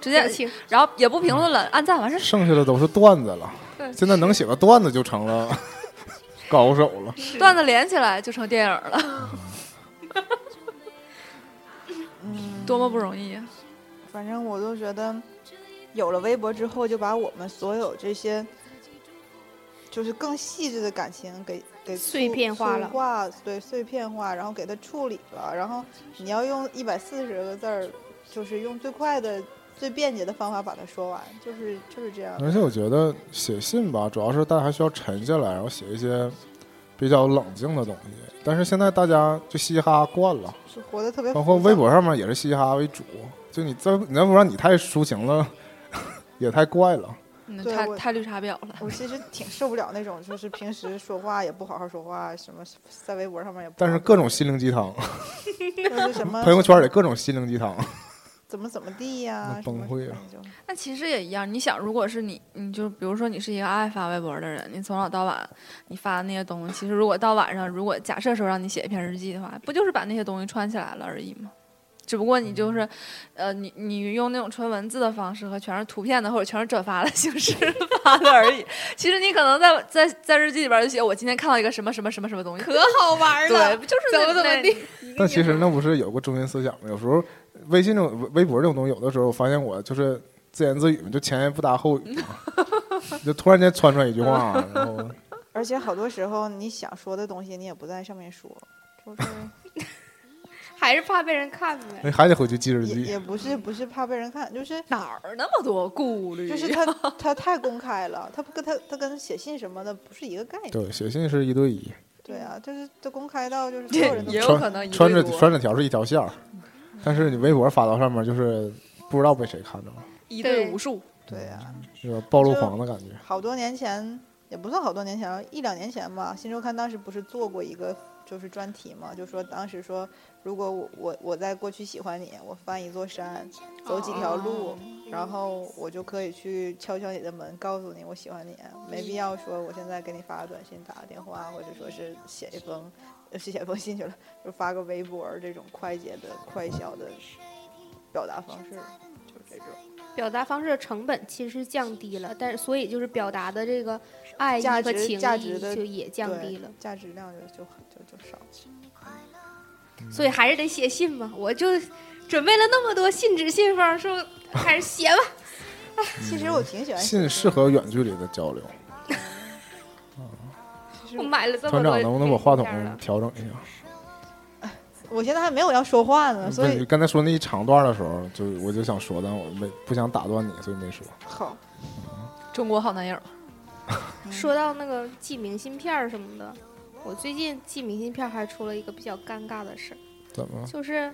直接，然后也不评论了，按赞完事儿。剩下的都是段子了。现在能写个段子就成了 高手了。段子连起来就成电影了，嗯，多么不容易啊！反正我都觉得，有了微博之后，就把我们所有这些，就是更细致的感情给给碎片化了对碎片化，然后给它处理了。然后你要用一百四十个字儿，就是用最快的、最便捷的方法把它说完，就是就是这样。而且我觉得写信吧，主要是大家还需要沉下来，然后写一些比较冷静的东西。但是现在大家就嘻嘻哈哈惯了，是活得特别包括微博上面也是嘻嘻哈哈为主。就你在，你要不然你太抒情了，也太怪了。嗯，对太太绿茶婊了。我其实挺受不了那种，就是平时说话也不好好说话，什么在微博上面也不好好。但是各种心灵鸡汤，就是什么 朋友圈里各种心灵鸡汤。怎么怎么地呀、崩溃了就那其实也一样，你想，如果是你，你就比如说你是一个爱发微博的人，你从早到晚你发的那些东西，其实如果到晚上，如果假设说让你写一篇日记的话，不就是把那些东西串起来了而已吗？只不过你就是，呃，你你用那种纯文字的方式和全是图片的或者全是转发的形式 发的而已。其实你可能在在在日记里边就写我今天看到一个什么什么什么什么东西，可好玩，了。不就是怎么怎么地但其实那不是有个中心思想吗？有时候微信这种微博这种东西，有的时候我发现我就是自言自语，就前言不搭后语嘛，就突然间窜出来一句话，然后而且好多时候你想说的东西，你也不在上面说，就是还是怕被人看呗。那还得回去记日记。也也不是不是怕被人看，就是哪儿那么多顾虑？就是他他太公开了，他不跟他他跟写信什么的不是一个概念。对，写信是一对一，对啊，就是他公开到就是所有人都也有穿可能穿着穿着条是一条线儿，但是你微博发到上面就是不知道被谁看着了，一对对无数。对啊，这个暴露狂的感觉。好多年前也不算好多年前了，一两年前吧，新周刊当时不是做过一个就是专题嘛，就说当时说如果我我我在过去喜欢你，我翻一座山，走几条路。哦然后我就可以去敲敲你的门，告诉你我喜欢你，没必要说我现在给你发个短信、打个电话，或者说是写一封，呃写一封信去了，就发个微博这种快捷的、快消的表达方式，就是这种。表达方式的成本其实降低了，但是所以就是表达的这个爱意价值和情谊价值的就也降低了，价值量就就就就少。所以还是得写信嘛。我就准备了那么多信纸信封，说 还是写吧。其实我挺喜欢信适合远距离的交流。我买了这么多，团长能不能把话筒？调整一下？我现在还没有要说话呢，所以刚才说那一长段的时候，就我就想说，但我没不想打断你，所以没说。好。中国好男友，说到那个寄明信片儿什么的，我最近寄明信片还出了一个比较尴尬的事儿，怎么？了？就是，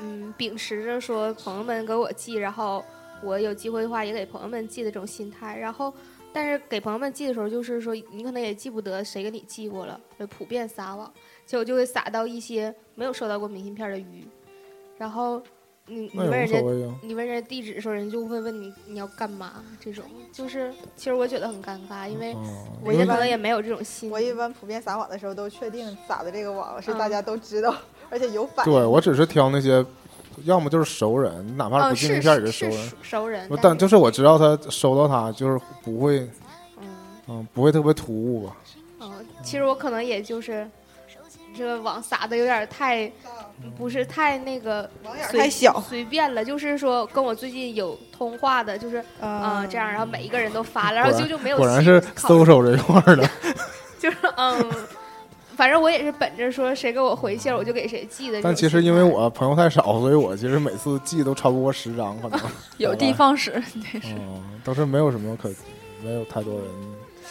嗯，秉持着说朋友们给我寄，然后我有机会的话也给朋友们寄的这种心态，然后但是给朋友们寄的时候，就是说你可能也记不得谁给你寄过了，就普遍撒网，结果就会撒到一些没有收到过明信片的鱼，然后你你那也问人家无所谓啊。你问人家地址的时候，人就会问你你要干嘛，这种就是其实我觉得很尴尬，因为我一般能也没有这种心。我一般普遍撒网的时候都确定撒的这个网是嗯大家都知道，而且有反应。对我只是挑那些，要么就是熟人，哪怕嗯，不寄是名片也是熟人。熟熟人，但就是我知道他收到他就是不会，嗯嗯，不会特别突兀吧？嗯，其实我可能也就是这个网撒的有点太不是太那个网眼太小，随便了，就是说跟我最近有通话的，就是嗯、嗯这样，然后每一个人都发了，然后就就没有果然是考搜搜这块儿的。就是嗯。反正我也是本着说谁给我回信儿我就给谁寄的。但其实因为我朋友太少，所以我其实每次寄都超不过十张，可能。有的放矢。嗯，都是没有什么可，没有太多人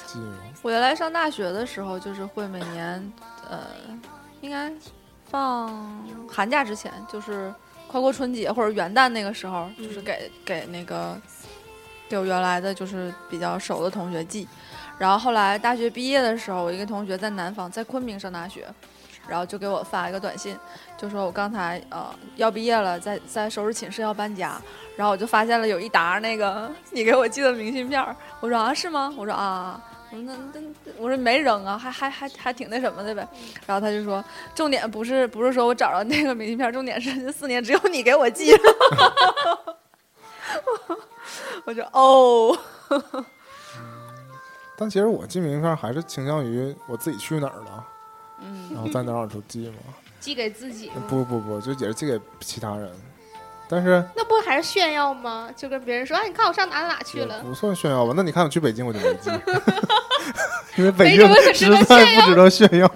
寄。我原来上大学的时候，就是会每年，呃，应该放寒假之前，就是快过春节或者元旦那个时候，就是嗯给给那个给我原来的就是比较熟的同学寄。然后后来大学毕业的时候，我一个同学在南方，在昆明上大学，然后就给我发一个短信，就说我刚才呃要毕业了，在在收拾寝室要搬家，然后我就发现了有一沓那个你给我寄的明信片儿，我说啊是吗？我说啊。我说那那我说没扔啊，还还还还挺那什么的呗。然后他就说，重点不是不是说我找着那个明信片，重点是这四年只有你给我寄。我就哦，但其实我寄明信片还是倾向于我自己去哪儿了，嗯，然后在哪儿就寄嘛。寄给自己吗？不不不，就也是寄给其他人，但是那不还是炫耀吗？就跟别人说，哎，你看我上哪哪哪去了。不算炫耀吧？那你看我去北京我就没寄，因为北京实在不值得炫耀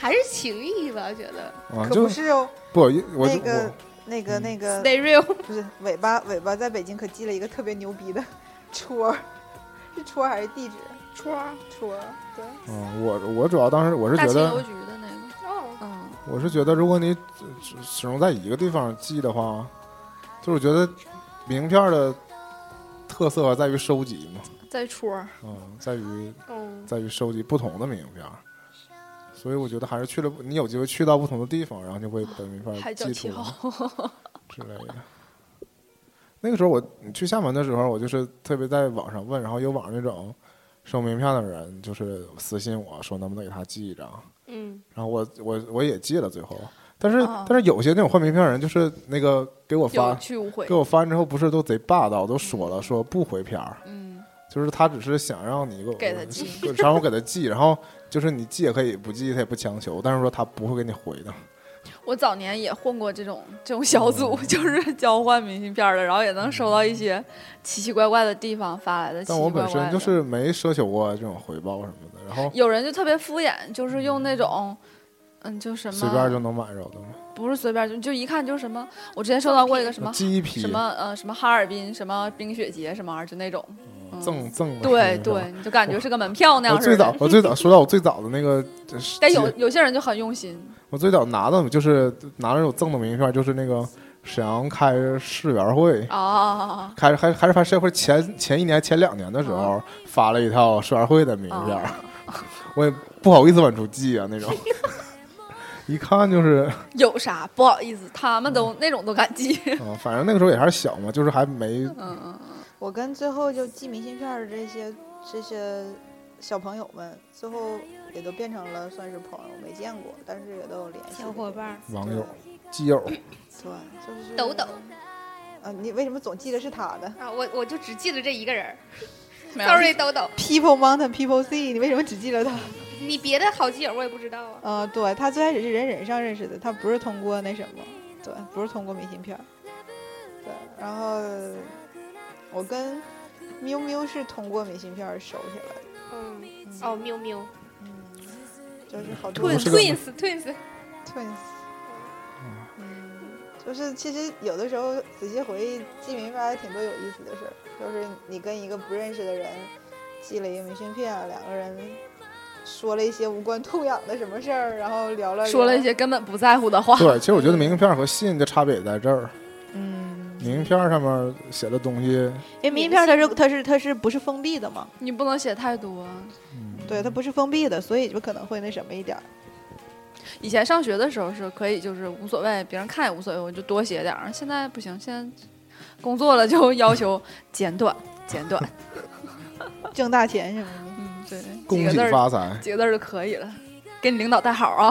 还是情谊吧，觉得啊！可就不是哦，不因我那个那个那个 stay real。不是尾巴尾巴在北京可寄了一个特别牛逼的戳，是戳还是地址？戳戳，对，嗯，我我主要当时我是觉得大清邮局的那个，哦，嗯，我是觉得，如果你只始终在一个地方寄的话，就是我觉得名片的特色在于收集嘛，在戳，嗯，在于嗯，在于收集不同的名片，所以我觉得还是去了，你有机会去到不同的地方，然后就会把名海片寄出来，之类的。那个时候我去厦门的时候，我就是特别在网上问，然后有网上那种收名片的人，就是私信我说能不能给他寄一张，嗯，然后我我我也寄了，最后，但是、哦。但是有些那种换名片人，就是那个给我发去无回给，我发完之后，不是都贼霸道，都说了说不回片儿，嗯，就是他只是想让你给我给他寄，让我给他寄，然后就是你寄也可以，不寄他也不强求，但是说他不会给你回的。我早年也混过这种这种小组，嗯 就是交换明信片的，然后也能收到一些奇奇怪怪的地方发来的奇但我奇怪怪的。本身就是没奢求过这种回报什么的，然后有人就特别敷衍，就是用那种，嗯，就什么随便就能买着的吗，不是随便就就一看就是什么，我之前收到过一个什么鸡皮什么呃什么哈尔滨什么冰雪节什么玩意儿，就那种，嗯赠赠的对对，你就感觉是个门票那样似我最早的。我最早说到我最早的那个，但有有些人就很用心，我最早拿的就是拿着有赠的名片，就是那个沈阳开世园会。啊，开还还是发社会前前一年前两年的时候、发了一套世园会的名片，啊我也不好意思往出寄啊那种，一看就是有啥不好意思，他们都那种都敢寄，啊，反正那个时候也还是小嘛，就是还没嗯嗯我跟最后就寄明信片儿的这些这些小朋友们，最后也都变成了算是朋友，没见过，但是也都有联系。小伙伴，网友基友，对，就是抖抖啊，你为什么总记得是他的啊，我我就只记得这一个人，sorry，豆豆，？People Mountain People Sea，你为什么只记得他？你别的好基友我也不知道啊。呃，对他最开始是人人上认识的，他不是通过那什么，对，不是通过明信片儿，对，然后我跟喵喵是通过明信片儿熟起来的，嗯，哦，喵喵嗯，就是好多，twins twins，twins，嗯，就是其实有的时候仔细回忆，寄明信片还挺多有意思的事儿，就是你跟一个不认识的人寄了一个明信片，两个人说了一些无关痛痒的什么事儿，然后聊了说了一些根本不在乎的话，对，其实我觉得明信片和信的差别也在这儿，嗯，明信片上面写的东西，因为明信片它是它是它是不是封闭的嘛？你不能写太多。嗯，对，它不是封闭的，所以就可能会那什么一点儿。以前上学的时候是可以，就是无所谓，别人看也无所谓，我就多写点儿。现在不行，现在工作了就 要求简短，简短。挣大钱什么的。嗯，对，恭喜几个字儿发财，几个字儿就可以了。给你领导带好啊！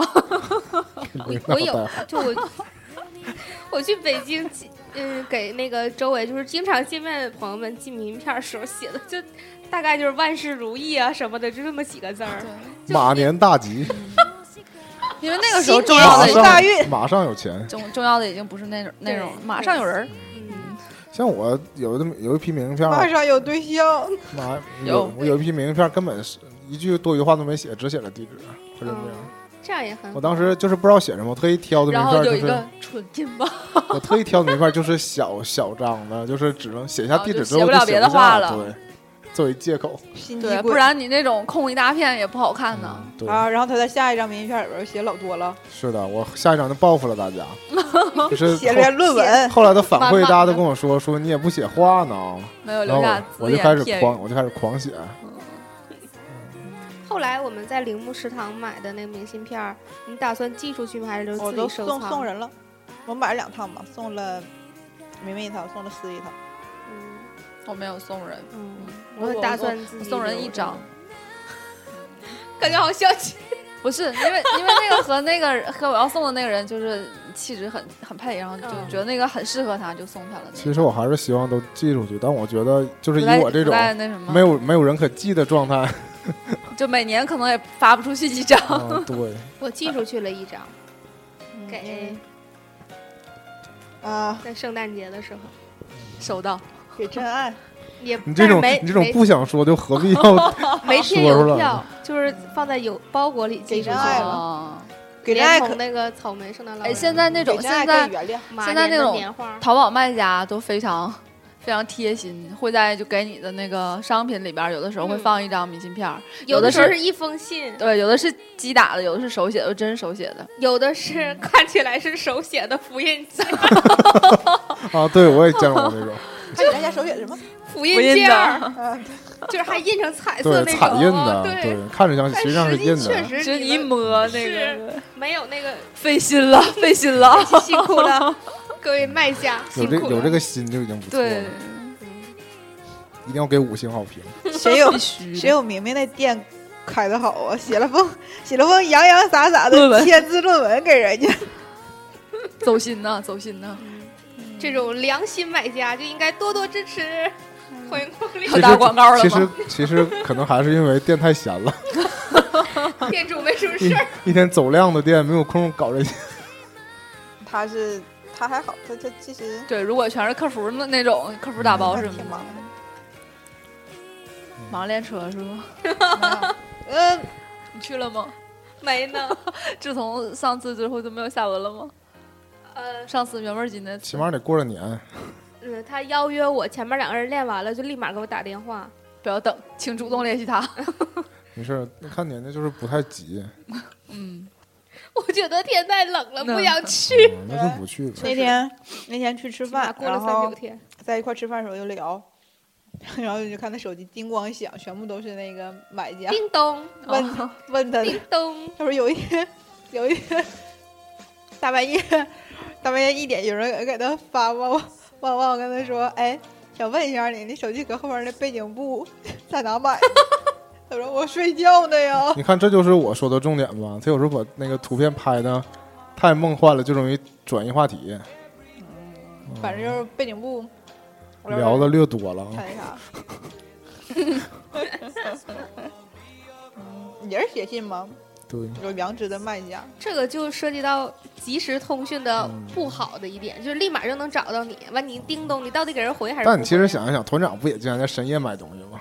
领我有就我我去北京寄，嗯，给那个周围就是经常见面的朋友们寄名片儿时候写的，就大概就是万事如意啊什么的，就这么几个字儿。马年大吉，因为那个时候重要的大运马上有钱。重重要的已经不是那种那种马上有人儿，嗯，像我有的有一批明信片，马上有对象，妈有有我有一批明信片，根本是一句多余话都没写，只写了地址，或者这样。嗯这样也很好。我当时就是不知道写什么，我特意挑的名片就是有一个纯金吧，我特意挑的名片就是小小张的，就是只能写下地址之后啊就写不了别的话了对，作为借口。对，不然你那种空一大片也不好看呢。嗯对，啊，然后他在下一张明信片里边写老多了，是的，我下一张就报复了大家，就是写了篇论文，后来的反馈，大家都跟我说说你也不写话呢，没有然后留下我我就开。始狂，我就开始狂写。后来我们在铃木食堂买的那个明信片儿，你打算寄出去吗？还是我都自己收藏？送送人了，我买了两套嘛，送了明明一套，送了思一套。嗯我没有送人，嗯，我很打算自己送人一张，感觉好消极。不是因为因为那个和那个和我要送的那个人就是气质很很配，然后就嗯觉得那个很适合他，就送他了那个。其实我还是希望都寄出去，但我觉得就是以我这种那什么，没有没有人可寄的状态，就每年可能也发不出去几张。嗯，对，我寄出去了一张，给啊，在圣诞节的时候，收到，给真爱，也你这种但是没你这种不想说，就何必要 没贴邮票，就是放在邮包裹里寄出去给真爱的，哦给真爱可那个草莓圣诞老哎，人，现在那种现在现在那种，淘宝卖家都非常非常贴心，会在就给你的那个商品里边儿，有的时候会嗯放一张明信片儿，有的时候是一封信，对，有的是机打的，有的是手写的，真是手写的。有的是看起来是手写的复印件，啊？对，我也见过那种，看你那家手写什么？复印件儿，啊，就是还印成彩色对，那种，彩印的，对，对，看着像，但实际上是印的。确实一摸那个，没有那个，费心了，费心了。辛苦了，各位卖家，有这辛苦了有这个心就已经不错了对，，一定要给五星好评。谁有谁有明明那店开的好啊？写了封 写了封洋洋洒洒的千字论文给人家，走心呐，走心呐。这种良心买家就应该多多支持，欢迎光临其。实打广告了其实其实可能还是因为店太闲了，店主没什么事儿，一天走量的店没有空搞这些。他是他还好，他他其实对，如果全是客服那那种客服打包是吗？挺忙的。忙练车是吗？嗯，你去了吗？没呢。自从上次之后就没有下文了吗？呃，上次原味鸡那次起码得过了年。嗯，他邀约我，前面两个人练完了，就立马给我打电话。不要等，请主动联系他。没事看年纪就是不太急，嗯，我觉得天太冷了，不想去。嗯那就不去呗。那天那天去吃饭，过了三九天，在一块吃饭的时候就聊，然后就看他手机叮咣响，全部都是那个买家叮咚，问问他，叮咚，他说有一天有一天大半夜大半夜一点，有人给他发旺旺旺旺跟他说，哎，想问一下你，你手机壳后面那背景布在哪买？他说我睡觉呢呀。你看，这就是我说的重点吧。他有时候把那个图片拍的太梦幻了，就容易转移话题，嗯反正就是背景布，聊的略多了。看一下。嗯也是写信吗？对，有良知的卖家，这个就涉及到即时通讯的嗯不好的一点，就是立马就能找到你。完，你叮咚，你到底给人回还是？但你其实，想一想，团长不也经常在深夜买东西吗？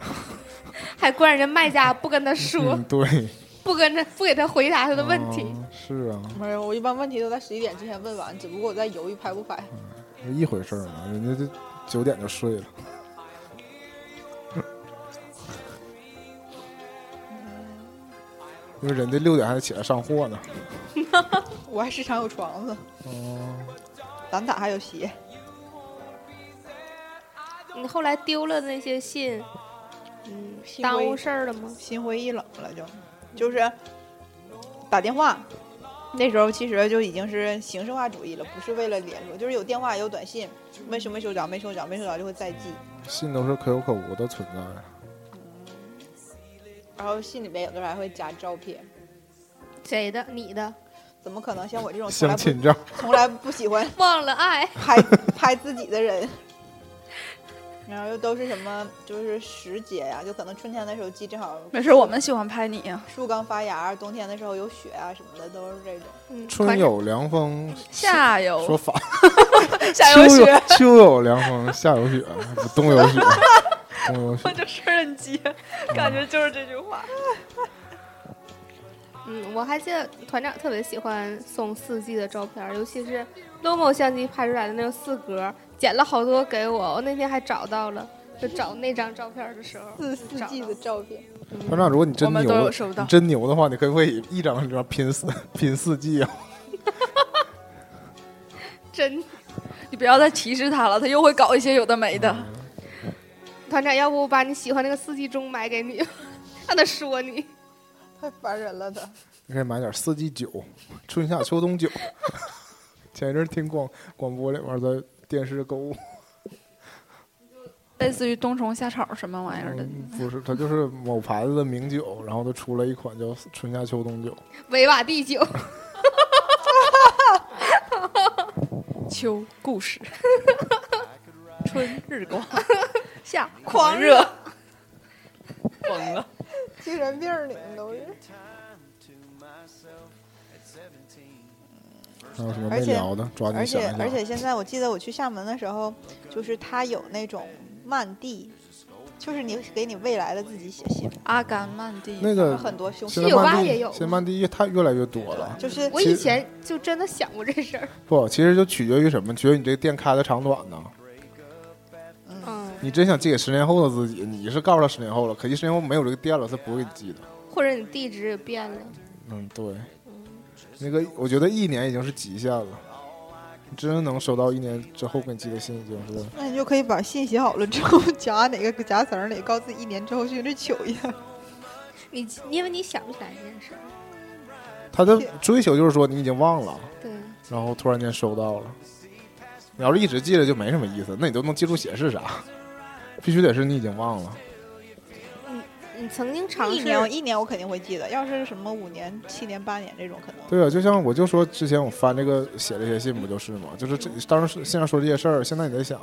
还怪人家卖家不跟他说，嗯，对，不跟他不给他回答他的问题。嗯是啊，没有，我一般问题都在十一点之前问完，只不过我在犹豫拍不拍。一回事儿嘛。人家就九点就睡了。因为人家六点还得起来上货呢。我还时常有床子，哦，咱打还有鞋。你后来丢了那些信，嗯，耽误事儿了吗？心灰意冷了就，就是打电话，那时候其实就已经是形式化主义了，不是为了联络，就是有电话有短信，没收没收着，没收着，没收着就会再寄，信都是可有可无的存在。然后信里面有的时候还会加照片，谁的？你的？怎么可能像我这种从来相亲照，从来不喜欢 忘了爱？拍拍自己的人？然后又都是什么，就是时节呀，就可能春天的时候寄，正好没事，我们喜欢拍你呀。树刚发芽，冬天的时候有雪啊什么的，都是这种。嗯，春有凉风，夏说 有反，夏有雪，秋有凉风，夏有雪，冬有雪，冬有雪我。就顺人接，感觉就是这句话。嗯，我还记得团长特别喜欢送四 G 的照片，尤其是 Lomo 相机拍出来的那个四格，剪了好多给我。我那天还找到了，就找那张照片的时候，四四季的照片，团长，如果你真牛，你。真牛的话，你可不可以一张一张拼四拼四季啊？真 你不要再歧视他了，他又会搞一些有的没的。团长，要不我把你喜欢那个四季中买给你，让 他说你。太烦人了他。你可以买点四季酒，春夏秋冬酒。前一阵听广广播里面在电视购物，类似于冬虫夏草什么玩意儿的，嗯不是，它就是某牌子的名酒，然后它出了一款叫春夏秋冬酒。维瓦蒂酒，秋故事，春日光，夏狂狂热，疯了。精神病儿你们都是。还有什么而且没聊的？抓紧而想一想。且而且现在我记得我去厦门的时候，就是他有那种漫地，就是你给你未来的自己写信，阿甘曼地，那个有很多兄弟，现在有吧漫地也有现在漫地越太越来越多了。就是我以前就真的想过这事儿。不，其实就取决于什么？取决于你这个店开的长短呢。嗯，你真想寄给十年后的自己，你是告诉他十年后了，可惜十年后没有这个店了，他不会给你寄的。或者你地址也变了。嗯，对，那个我觉得一年已经是极限了。你真能收到一年之后给你寄的信，已经是那你就可以把信写好了之后 夹哪个夹层里，告诉自己一年之后去那取一下。你因为你想不起来这件事儿。他的追求就是说你已经忘了，对，然后突然间收到了。你要是一直记着就没什么意思，那你都能记住写是啥，必须得是你已经忘了。你曾经尝试一年一年我肯定会记得，要是什么五年、七年、八年这种可能。对啊，就像我就说之前我翻这个写这些信不就是吗？就是这当时现在说这些事儿，现在你在想，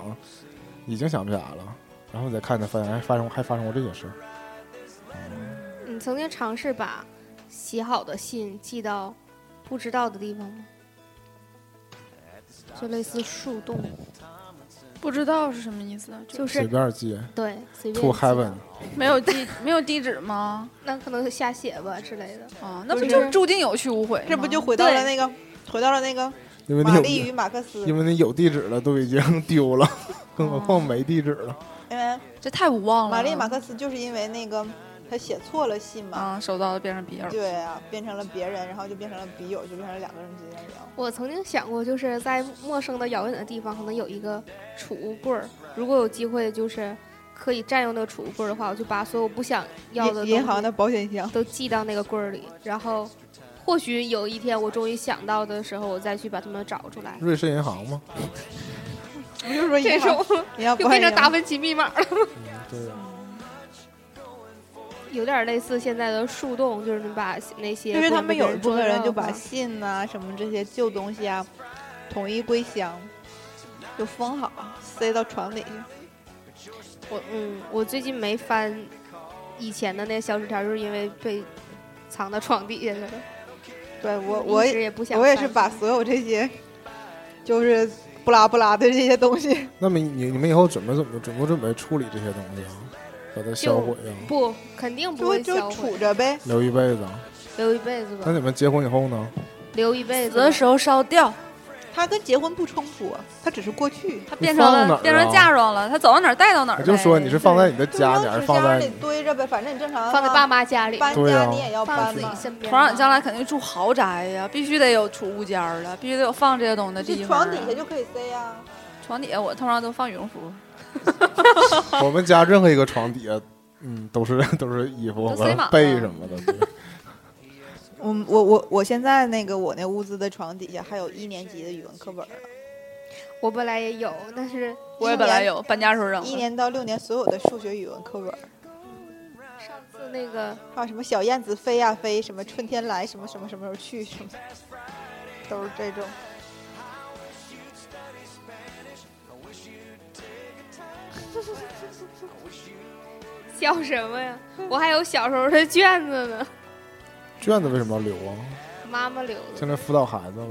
已经想不起来了，然后你再看，才发现还发生还发生过这些事儿。你曾经尝试把写好的信寄到不知道的地方吗？就类似树洞，不知道是什么意思，就是便记对随便，to heaven，没有地 没有地址吗？那可能是瞎写吧之类的。啊，那不不就注定有去无回？这不就回到了那个，回到了那个因为玛丽与，马克思，因为你有地址了，都已经丢了，更何况没地址了。因为这太无望了。玛丽马克思就是因为那个他写错了信嘛，啊，收到了变成笔友。对啊，变成了别人，然后就变成了笔友，就变成了两个人之间聊。我曾经想过，就是在陌生的遥远的地方，可能有一个储物柜儿。如果有机会，就是可以占用那个储物柜儿的话，我就把所有不想要的银银行的保险箱，都寄到那个柜儿里，然后或许有一天我终于想到的时候，我再去把它们找出来。瑞士银行吗？不就是说这银行就变成达芬奇密码了，嗯，对啊。有点类似现在的树洞，就是你把那些就是他们有一部分人就就把信呐、什么这些旧东西啊，统一归箱，就封好，塞到床底下。我嗯，我最近没翻以前的那小纸条，就是因为被藏到床底下去了。对我我也不想，我也是把所有这些，就是不拉不拉的这些东西，那么你你们以后准备怎么准不准备处理这些东西啊？把它销毁啊？不肯定不就就会销毁储，着呗。留一辈子啊？留一辈子吧那，你们结婚以后呢？留一辈子吧。死的时候烧掉，它跟结婚不冲突啊，它只是过去。它变成放哪儿了变成啊嫁妆了，它走到哪儿带到哪儿呗。我就说你是放在你的家，你还是放在你堆着呗，反正你正常放在爸妈家里，搬对啊家你也要放自己搬嘛。身边团长嘛。将来肯定住豪宅呀，必须得有储物间儿了，必须得有放这些东西的地这方啊。床底下就可以塞呀、床底下我通常都放羽绒服，我们家任何一个床底下，嗯，都是 都是衣服和被什么的。我我我我现在那个我那屋子的床底下还有一年级的语文课本呢，我本来也有，但是我也本来有，搬家时候扔一。年到六年所有的数学语文课本，上次那个还有什么小燕子飞呀飞，什么春天来，什么什么什么时候去，什么都是这种。笑什么呀？我还有小时候的卷子呢，卷子为什么要留啊？妈妈留的。现在辅导孩子呗。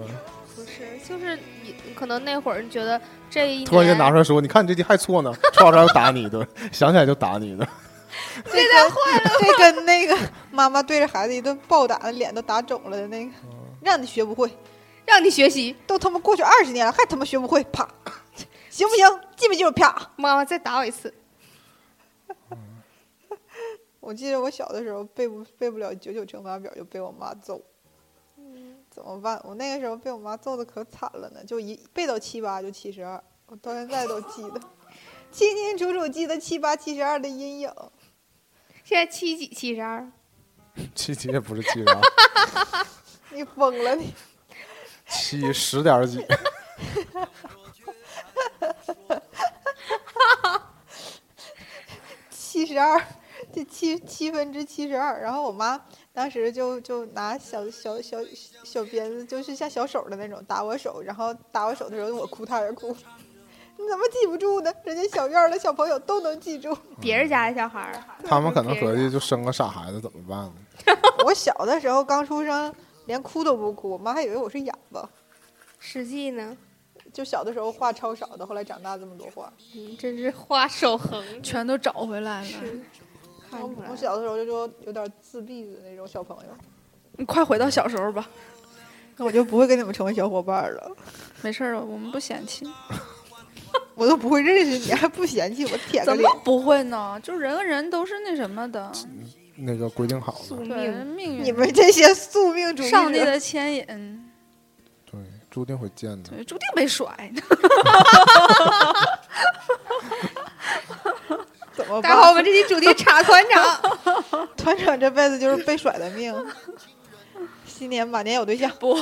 不是，就是你可能那会儿你觉得这一突然间拿出来说：“你看你这题还错呢！” 唰唰打你一顿，想起来就打你一顿。这跟这跟那个妈妈对着孩子一顿暴打，脸都打肿了的那个，让你学不会，让你学习，都他妈过去二十年了，还他妈学不会，啪，行不行？记不记住？啪，妈妈再打我一次。我记得我小的时候背不背不了九九乘法表就被我妈揍，怎么办？我那个时候被我妈揍的可惨了呢，就一背到七八就七十二，我到现在都记得，清清楚楚记得七八七十二的阴影。现在七几七十二？七几也不是七十二，你疯了你！七十点几，七十二，就七七分之七十二。然后我妈当时就就拿小小小小鞭子，就是像小手的那种打我手，然后打我手的时候我哭，她也哭。你怎么记不住呢？人家小院儿的小朋友都能记住。别人家的小孩儿，他们可能合计就生个傻孩子怎么办呢？我小的时候刚出生，连哭都不哭，我妈还以为我是哑巴。实际呢，就小的时候话超少的，后来长大这么多话。嗯，真是话手横，全都找回来了。看出来了。我小的时候就说有点自闭的那种小朋友，你快回到小时候吧，那我就不会跟你们成为小伙伴了。没事儿了，我们不嫌弃。我都不会认识你，还不嫌弃我舔个怎脸么？不会呢？就人和人都是那什么的，那个规定好的，宿对命，命运，你们这些宿命主义者上帝的牵引，对，注定会见的。对，注定被甩。怎么大家好，我？们这期主题查团长，团长这辈子就是被甩的命。新年马年有对象，不，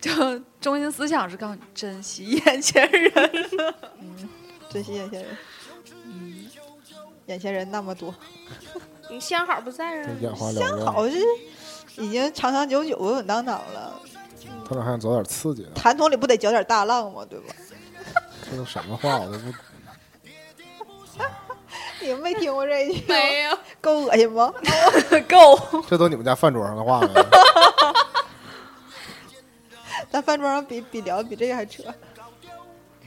就中心思想是告诉你珍惜眼前人。嗯珍惜眼前人。嗯眼前人那么多，你相好不在这儿，就眼花缭乱，好是已经长长久久、稳稳当当了。他俩还想找点刺激的，痰桶里不得搅点大浪吗？对吧？这都什么话我都不。你们没听过这句？没有，够恶心吗？够，这都你们家饭桌上的话吗。咱饭桌上比比聊比这个还扯。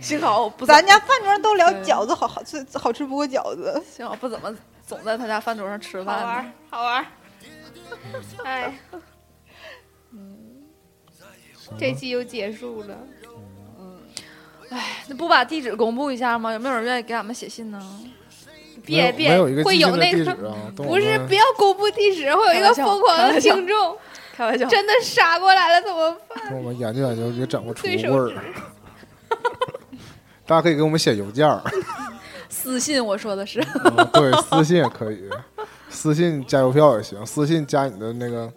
幸好我不咱家饭桌上都聊饺子，好好吃好吃不过饺子。幸好不怎么总在他家饭桌上吃饭好玩好玩儿。哎，这期又结束了。嗯，哎那不把地址公布一下吗？有没有人愿意给俺们写信呢？别别有，会有那个，不是不要公布地址，会有一个疯狂的听众，开玩笑，真的杀过来了怎么办？等我们研究研究，也整个出味儿。大家可以给我们写邮件儿，私信我说的是，嗯对，私信也可以，私信加邮票也行，私信加你的那个，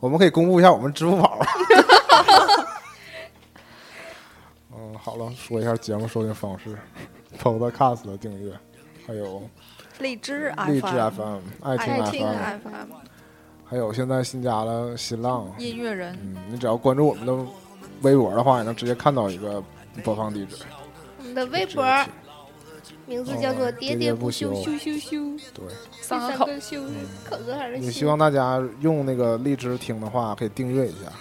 我们可以公布一下我们支付宝。嗯，好了，说一下节目收听方式：Podcast 的订阅，还有荔枝荔枝 FM FM、爱听爱听 FM，FM 还有现在新加了新浪。音乐人，嗯，你只要关注我们的微博的话，也能直接看到一个播放地址。我们的微博名字叫做哦喋喋不休休，休休休，对，三个口，口字还是也希望大家用那个荔枝听的话，可以订阅一下，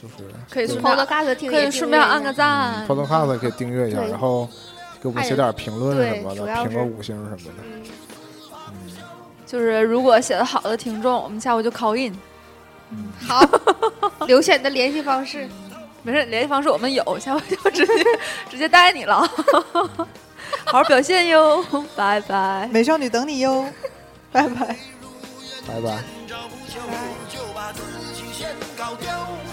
就是可以顺便 Podcast 听也可以顺便按个赞。Podcast 可以订阅一下，然后给我们写点评论什么的，评个五星什么的。嗯，就是如果写的好的听众，我们下午就 call in。嗯 好，留下你的联系方式。没事，联系方式我们有，下回就直接直接带你了。好好表现哟，拜拜。美少女等你哟，拜拜。拜拜。找不